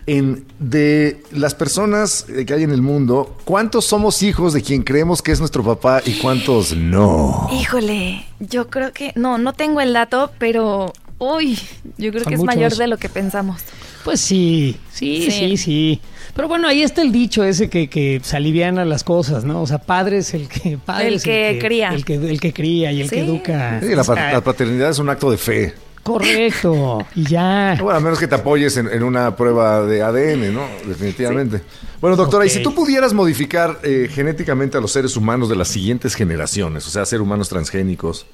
en de las personas eh, que hay en el mundo, ¿cuántos somos hijos de quien creemos que es nuestro papá y cuántos no? Híjole, yo creo que no, no tengo el dato, pero uy, yo creo que es mayor de lo que pensamos. Pues sí, sí, sí, sí. Pero bueno, ahí está el dicho ese que, que se aliviana las cosas, ¿no? O sea, padre es el que... Padre el, que, cría. El que, el que cría y el que educa. Sí, la, paternidad es un acto de fe. Correcto, y ya. Bueno, a menos que te apoyes en, una prueba de ADN, ¿no? Definitivamente. Bueno, doctora, y si tú pudieras modificar eh, genéticamente a los seres humanos de las siguientes generaciones, o sea, ser humanos transgénicos,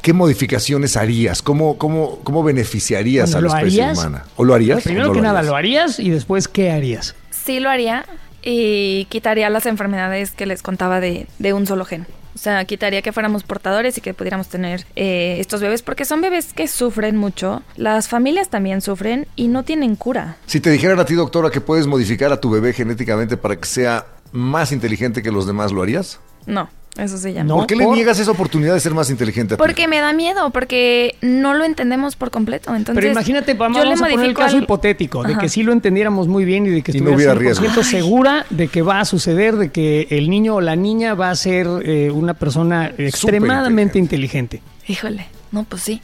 ¿qué modificaciones harías? ¿Cómo, cómo, cómo beneficiarías a la especie humana? ¿O lo harías? primero que nada, ¿lo harías? Y después, ¿qué harías? Sí lo haría y quitaría las enfermedades que les contaba de, de un solo gen. O sea, quitaría que fuéramos portadores y que pudiéramos tener eh, estos bebés, porque son bebés que sufren mucho. Las familias también sufren y no tienen cura. Si te dijeran a ti, doctora, que puedes modificar a tu bebé genéticamente para que sea más inteligente que los demás, ¿lo harías? No. Eso se llama. No, ¿Por qué le niegas esa oportunidad de ser más inteligente? porque me da miedo, porque no lo entendemos por completo. Entonces, Pero imagínate, vamos, a poner el caso hipotético, de que sí lo entendiéramos muy bien y de que estuvieras no segura de que va a suceder, de que el niño o la niña va a ser eh, una persona extremadamente inteligente. Híjole. No, pues sí.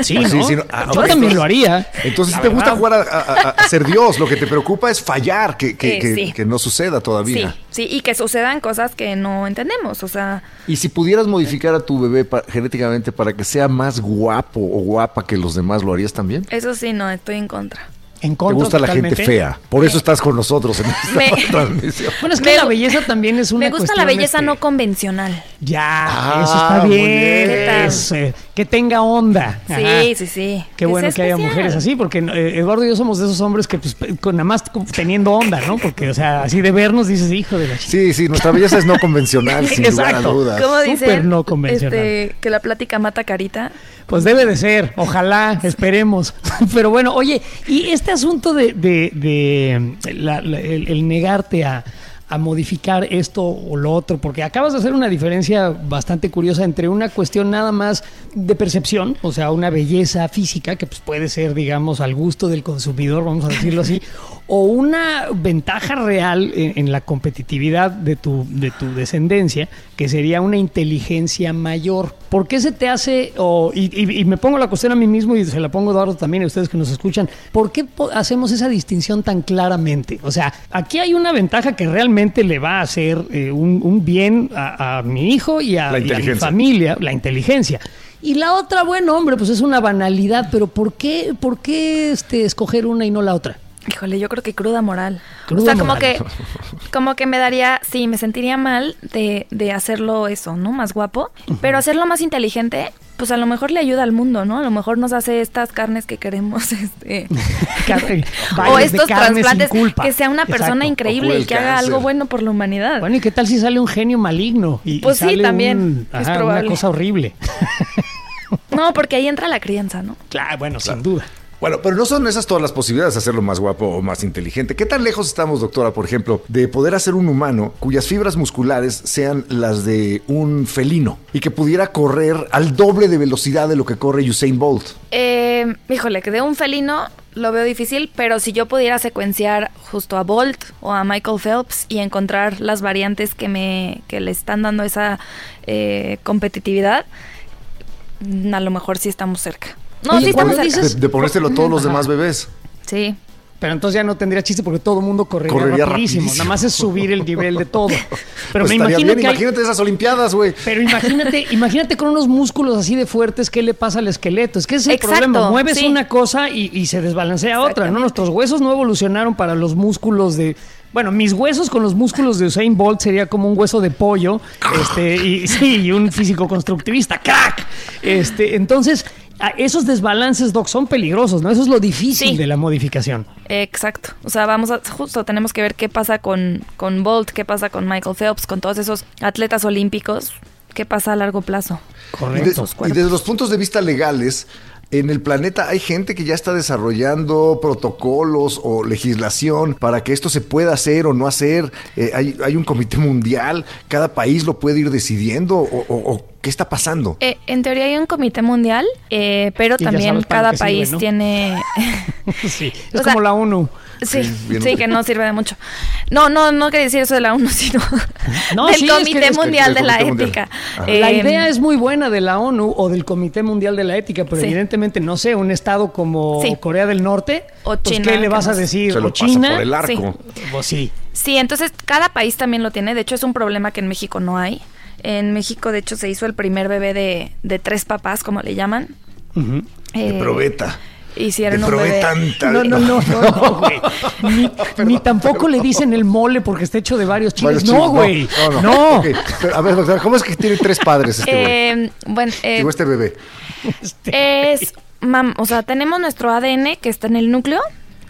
Sí, ¿no? Ah, Yo también lo haría. Entonces, si te gusta jugar a, ser Dios, lo que te preocupa es fallar, que, que, que, no suceda todavía. Sí, sí, y que sucedan cosas que no entendemos, o sea... Y si pudieras modificar a tu bebé genéticamente para que sea más guapo o guapa que los demás, ¿lo harías también? Eso sí, no, estoy en contra. En Te contra gusta la gente fea. Por eso estás con nosotros en esta Me- transmisión. Bueno, es que Me la belleza también es una Me gusta la belleza este, no convencional. Ya, Ah, eso está bien. bien. Que tenga onda. Sí, Ajá. sí, sí. Qué bueno que haya mujeres así, porque eh, Eduardo y yo somos de esos hombres que, pues, con nada más teniendo onda, ¿no? Porque, o sea, así de vernos dices, hijo de la ch- Sí, sí, nuestra belleza es no convencional, sin lugar a Exacto. dudas. ¿Cómo Súper no convencional. Este, que la plática mata carita. Pues debe de ser, ojalá, esperemos. Pero bueno, oye, y este asunto de, de- de la- la- el, el negarte a, a modificar esto o lo otro, porque acabas de hacer una diferencia bastante curiosa entre una cuestión nada más de percepción, o sea, una belleza física que pues, puede ser, digamos, al gusto del consumidor, vamos a decirlo así, o una ventaja real en, en la competitividad de tu, de tu descendencia, que sería una inteligencia mayor. ¿Por qué se te hace, o- y, y- y me pongo la cuestión a mí mismo y se la pongo a Eduardo también, a ustedes que nos escuchan, ¿por qué po- hacemos esa distinción tan claramente? O sea, aquí hay una ventaja que realmente le va a hacer eh, un, un bien a, a mi hijo y a, La y a mi familia, la inteligencia. Y la otra, bueno, hombre, pues es una banalidad, pero ¿por qué, por qué este, escoger una y no la otra? Híjole, yo creo que cruda moral. Cruda o sea, como moral. que, como que me daría, sí, me sentiría mal de, de hacerlo eso, ¿no? Más guapo. Pero hacerlo más inteligente, pues a lo mejor le ayuda al mundo, ¿no? A lo mejor nos hace estas carnes que queremos, este. O estos trasplantes, que sea una persona Exacto. increíble y que haga algo bueno por la humanidad. Bueno, ¿y qué tal si sale un genio maligno? Y, y Pues sí, sale también, un- es ajá, una cosa horrible. No, porque ahí entra la crianza, ¿no? claro, bueno, sin duda. Bueno, pero no son esas todas las posibilidades de hacerlo más guapo o más inteligente. ¿Qué tan lejos estamos, doctora, por ejemplo, de poder hacer un humano cuyas fibras musculares sean las de un felino y que pudiera correr al doble de velocidad de lo que corre Usain Bolt? Eh, híjole, que de un felino lo veo difícil, pero si yo pudiera secuenciar justo a Bolt o a Michael Phelps y encontrar las variantes que me que le están dando esa eh, competitividad, mm, a lo mejor sí estamos cerca. No, sí estamos dices- De, de ponérselo a todos los Ajá. demás bebés. Sí. Pero entonces ya no tendría chiste porque todo el mundo correría, Correría rapidísimo. rapidísimo. Nada más es subir el nivel de todo. Pero Pues me estaría imagino bien, que hay- imagínate esas olimpiadas, güey. Pero imagínate, imagínate con unos músculos así de fuertes, ¿qué le pasa al esqueleto? Es que ese es el Exacto, problema. Mueves sí. una cosa y, y se desbalancea otra, ¿no? Nuestros huesos no evolucionaron para los músculos de. Bueno, mis huesos con los músculos de Usain Bolt sería como un hueso de pollo, este, y sí, y un físico constructivista, crack. Este, entonces, esos desbalances, Doc, son peligrosos, ¿no? Eso es lo difícil Sí. de la modificación. Exacto. O sea, vamos a, justo tenemos que ver qué pasa con, con Bolt, qué pasa con Michael Phelps, con todos esos atletas olímpicos, qué pasa a largo plazo. Y, de- Correcto. y desde los puntos de vista legales, en el planeta hay gente que ya está desarrollando protocolos o legislación para que esto se pueda hacer o no hacer. Eh, hay, hay un comité mundial, cada país lo puede ir decidiendo o, o- o qué está pasando. Eh, en teoría hay un comité mundial, eh, pero también cada sirve, país ¿no? tiene... sí, es O sea, como la ONU. Sí, Sí, que no sirve de mucho. No, no, no quería decir eso de la ONU, sino No, del sí, es que- Comité es que- Mundial de la Mundial. Ética. Ajá. La Eh, idea es muy buena de la ONU o del Comité Mundial de la Ética, pero Sí. evidentemente, no sé, un estado como Sí. Corea del Norte, O pues, China, ¿qué le vas a decir? Se lo ¿O pasa China? por el arco. Pues sí. Sí, entonces cada país también lo tiene. De hecho, es un problema que en México no hay. En México, de hecho, se hizo el primer bebé de, de tres papás, como le llaman. De Eh, probeta. Hicieron un bebé. probeta. No, no, no, no, no, güey. Ni, ni tampoco le dicen el mole porque está hecho de varios chiles. Varios No, güey. No, no. No. Ok, pero, a ver, doctora, ¿cómo es que tiene tres padres este güey? Eh, bueno, eh, Digo, este bebé. es, mam- o sea, tenemos nuestro ADN que está en el núcleo,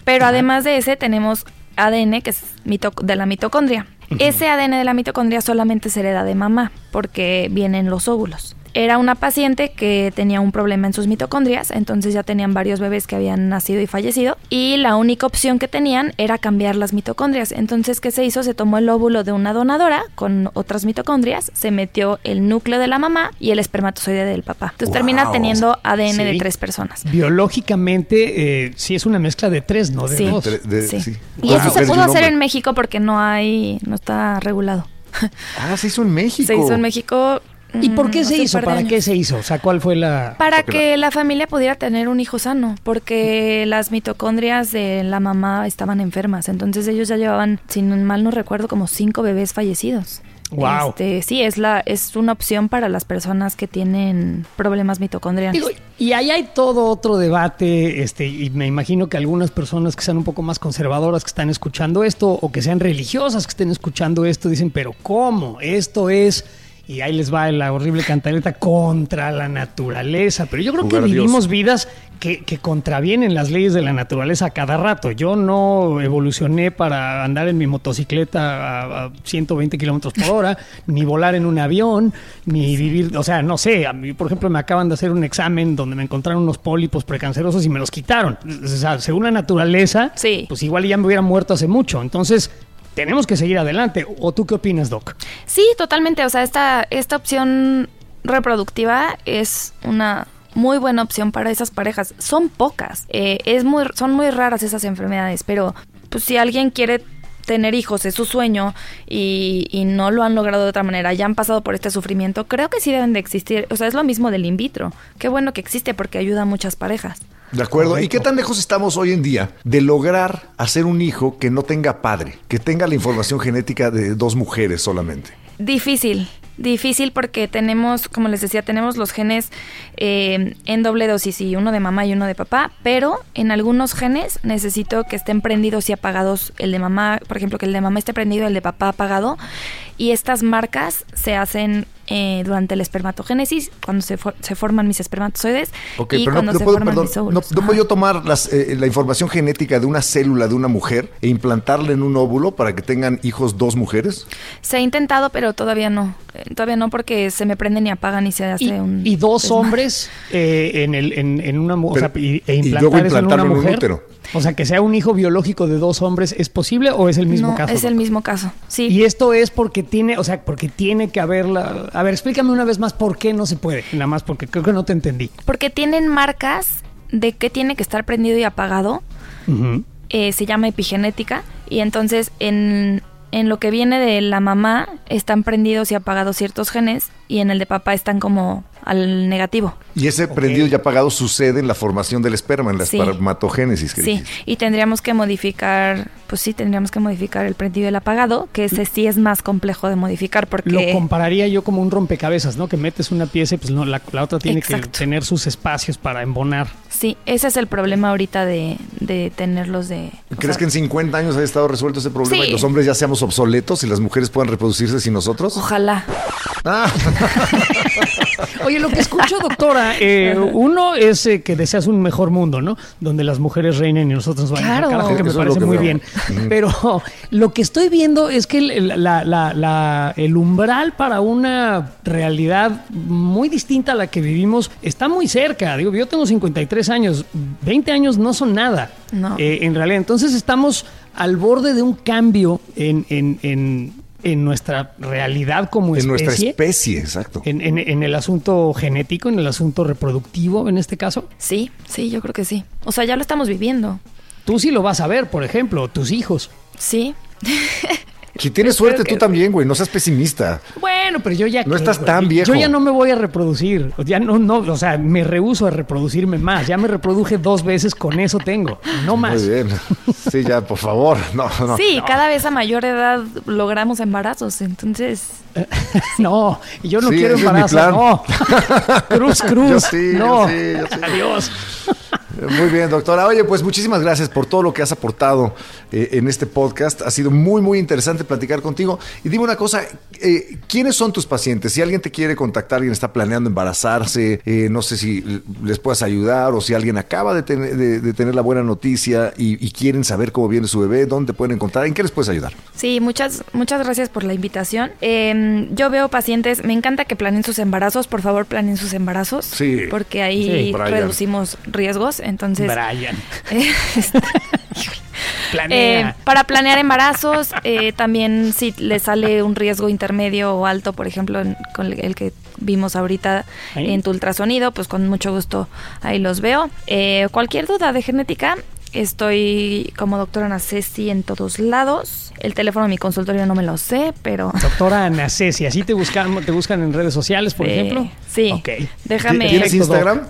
pero además de ese tenemos ADN que es mito- de la mitocondria. Ese ADN de la mitocondria solamente se hereda de mamá porque viene en los óvulos. Era una paciente que tenía un problema en sus mitocondrias, entonces ya tenían varios bebés que habían nacido y fallecido, y la única opción que tenían era cambiar las mitocondrias. Entonces, ¿qué se hizo? Se tomó el óvulo de una donadora con otras mitocondrias, se metió el núcleo de la mamá y el espermatozoide del papá. Entonces termina Wow. teniendo ADN de tres personas. Biológicamente, eh, sí es una mezcla de tres, no de Sí. dos. De- de- Sí. sí. Y Wow. eso se pudo hacer en México porque no hay, no está regulado. Ah, se hizo en México. Se hizo en México. ¿Y por qué mm, se hizo? ¿Para años. qué se hizo? O sea, ¿cuál fue la...? Para que la familia pudiera tener un hijo sano, porque las mitocondrias de la mamá estaban enfermas. Entonces ellos ya llevaban, si no mal no recuerdo, como cinco bebés fallecidos. Wow. Este, sí, es la es una opción para las personas que tienen problemas mitocondriales. Digo, y ahí hay todo otro debate, este, y me imagino que algunas personas que sean un poco más conservadoras que están escuchando esto, o que sean religiosas que estén escuchando esto, dicen, pero ¿cómo? Esto es y ahí les va la horrible cantaleta contra la naturaleza. Pero yo creo Jugar que vivimos vidas que, que contravienen las leyes de la naturaleza a cada rato. Yo no evolucioné para andar en mi motocicleta a, a 120 kilómetros por hora, ni volar en un avión, ni vivir. O sea, no sé. A mí, por ejemplo, me acaban de hacer un examen donde me encontraron unos pólipos precancerosos y me los quitaron. O sea, según la naturaleza, Sí. pues igual ya me hubiera muerto hace mucho. Entonces. Tenemos que seguir adelante. ¿O tú qué opinas, Doc? Sí, totalmente. O sea, esta, esta opción reproductiva es una muy buena opción para esas parejas. Son pocas. Eh, es muy, son muy raras esas enfermedades, pero pues si alguien quiere tener hijos, es su sueño y, y no lo han logrado de otra manera, ya han pasado por este sufrimiento, creo que sí deben de existir. O sea, es lo mismo del in vitro. Qué bueno que existe porque ayuda a muchas parejas. De acuerdo. ¿Y qué tan lejos estamos hoy en día de lograr hacer un hijo que no tenga padre, que tenga la información genética de dos mujeres solamente? Difícil, difícil porque tenemos, como les decía, tenemos los genes eh, en doble dosis y uno de mamá y uno de papá, pero en algunos genes necesito que estén prendidos y apagados el de mamá, por ejemplo, que el de mamá esté prendido, el de papá apagado, y estas marcas se hacen eh, durante la espermatogénesis, cuando se, for- se forman mis espermatozoides y pero cuando no se puedo, forman perdón, mis no, óvulos. no puedo yo tomar las, eh, la información genética de una célula de una mujer e implantarla en un óvulo para que tengan hijos dos mujeres. Se ha intentado, pero todavía no. Eh, Todavía no porque se me prenden y apagan y se hace Y, un... y dos desmadre. hombres eh, en, el, en, en una mu- o Pero- sea, y, e y implantar luego eso en una implantarlo en un mujer. útero. O sea, que sea un hijo biológico de dos hombres, ¿es posible o es el mismo no, caso? es el mismo caso. Sí. Y esto es porque tiene, o sea, porque tiene que haberla. A ver, explícame una vez más por qué no se puede. Nada más porque creo que no te entendí. Porque tienen marcas de que tiene que estar prendido y apagado. Eh, se llama epigenética. Y entonces en, en lo que viene de la mamá están prendidos y apagados ciertos genes. Y en el de papá están como al negativo. Y ese prendido y apagado sucede en la formación del esperma, en la Sí. espermatogénesis. que Sí, dijiste. y tendríamos que modificar, pues sí, tendríamos que modificar el prendido y el apagado, que ese sí es más complejo de modificar porque... Lo compararía yo como un rompecabezas, ¿no? Que metes una pieza y pues no, la, la otra tiene Exacto. que tener sus espacios para embonar. Sí, ese es el problema ahorita de, de tenerlos de... ¿Crees sea, que en 50 años haya estado resuelto ese problema Sí. y los hombres ya seamos obsoletos y las mujeres puedan reproducirse sin nosotros? Ojalá. Ah, Oye, lo que escucho, doctora, eh, uno es eh, que deseas un mejor mundo, ¿no? Donde las mujeres reinen y nosotros vayamos Claro. carajo, que me Eso parece que muy veo. bien. Pero lo que estoy viendo es que el, la- la- la- el umbral para una realidad muy distinta a la que vivimos está muy cerca. Digo, yo tengo 53 años, 20 años no son nada. No. Eh, en realidad, entonces estamos al borde de un cambio en, en- en- en nuestra realidad como en especie. nuestra especie, exacto. En, en- en el asunto genético, en el asunto reproductivo, en este caso, Sí, sí, yo creo que sí. O sea, ya lo estamos viviendo. tú sí lo vas a ver, por ejemplo, tus hijos. Sí. Si tienes Espero suerte que- tú también, güey, no seas pesimista. Bueno, pero yo ya No qué, estás güey. tan viejo. Yo ya no me voy a reproducir. Ya no, no, o sea, me rehuso a reproducirme más. Ya me reproduje dos veces, con eso tengo, no más. Muy bien. Sí, ya, por favor. No, no. sí, cada vez a mayor edad logramos embarazos, entonces... No, yo no Sí, quiero ese es mi embarazo. plan. No. Cruz, cruz. Yo sí, yo no. sí, yo sí. Adiós. Muy bien, doctora. Oye, pues muchísimas gracias por todo lo que has aportado eh, en este podcast. Ha sido muy, muy interesante platicar contigo. Y dime una cosa, eh, ¿quiénes son tus pacientes? Si alguien te quiere contactar, alguien está planeando embarazarse, eh, no sé si les puedas ayudar o si alguien acaba de, tener- de- de tener la buena noticia y, y quieren saber cómo viene su bebé, ¿dónde te pueden encontrar? ¿En qué les puedes ayudar? Sí, muchas, muchas gracias por la invitación. Eh, yo veo pacientes, me encanta que planeen sus embarazos, por favor planeen sus embarazos, Sí. porque ahí Sí, reducimos riesgos, entonces... Brian. eh, este, Planea. Eh, para planear embarazos, eh, también si le sale un riesgo intermedio o alto, por ejemplo, en- con el que vimos ahorita Ahí. en tu ultrasonido, pues con mucho gusto ahí los veo. Eh, cualquier duda de genética, estoy como doctora Ana Ceci en todos lados. El teléfono de mi consultorio no me lo sé, pero... Doctora Ana Ceci, ¿así te buscan, te buscan en redes sociales, por Eh, ejemplo? Sí. Ok. Déjame... ¿Tienes Instagram?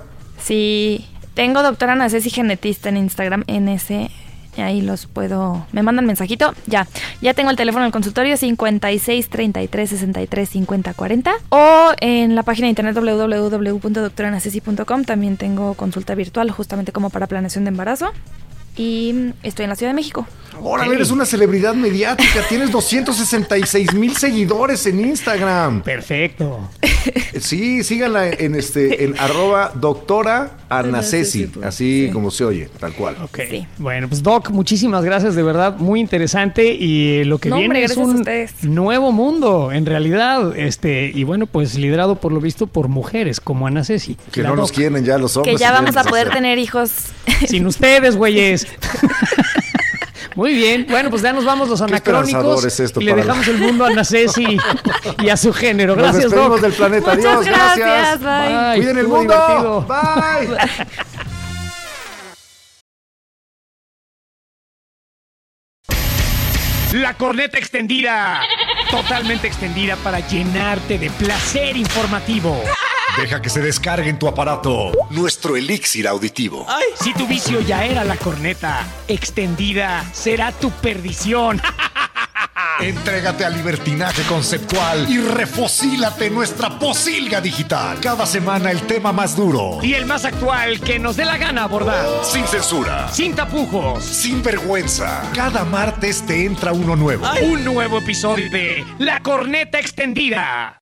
Sí, tengo doctora Ana Ceci Genetista en Instagram, NS Y ahí los puedo. Me mandan mensajito. Ya. Ya tengo el teléfono del consultorio 56 33 63 50 40. O en la página de internet www.doctoranacesi.com también tengo consulta virtual, justamente como para planeación de embarazo. Y estoy en la Ciudad de México. Órale, eres una celebridad mediática. Tienes 266 mil seguidores en Instagram. Perfecto. Sí, síganla en este en arroba doctora Anacesi, Anacesi, así sí. como se oye, tal cual. Ok. Sí. Bueno, pues Doc, muchísimas gracias, de verdad, muy interesante y lo que No, viene hombre, es gracias a un ustedes. nuevo mundo, en realidad, este y bueno, pues liderado por lo visto por mujeres como Ana Ceci. Que no nos quieren ya los hombres. Que ya vamos a poder hacer. tener hijos. Sin ustedes, güeyes. Muy bien, bueno, pues ya nos vamos los anacrónicos esperanzador es esto y le dejamos la- el mundo a Ceci y a su género. Nos Gracias, despedimos Doc. del planeta. Muchas Adiós, gracias. gracias, bye. Bye, Cuiden el mundo. divertido. Bye. La corneta extendida. Totalmente extendida para llenarte de placer informativo. Deja que se descargue en tu aparato nuestro elixir auditivo. Si tu vicio ya era la corneta, extendida será tu perdición. Entrégate al libertinaje conceptual y refocílate en nuestra posilga digital. Cada semana el tema más duro, Y el más actual que nos dé la gana abordar. sin censura, Sin tapujos. sin vergüenza. Cada martes te entra uno nuevo. Un nuevo episodio de La corneta extendida.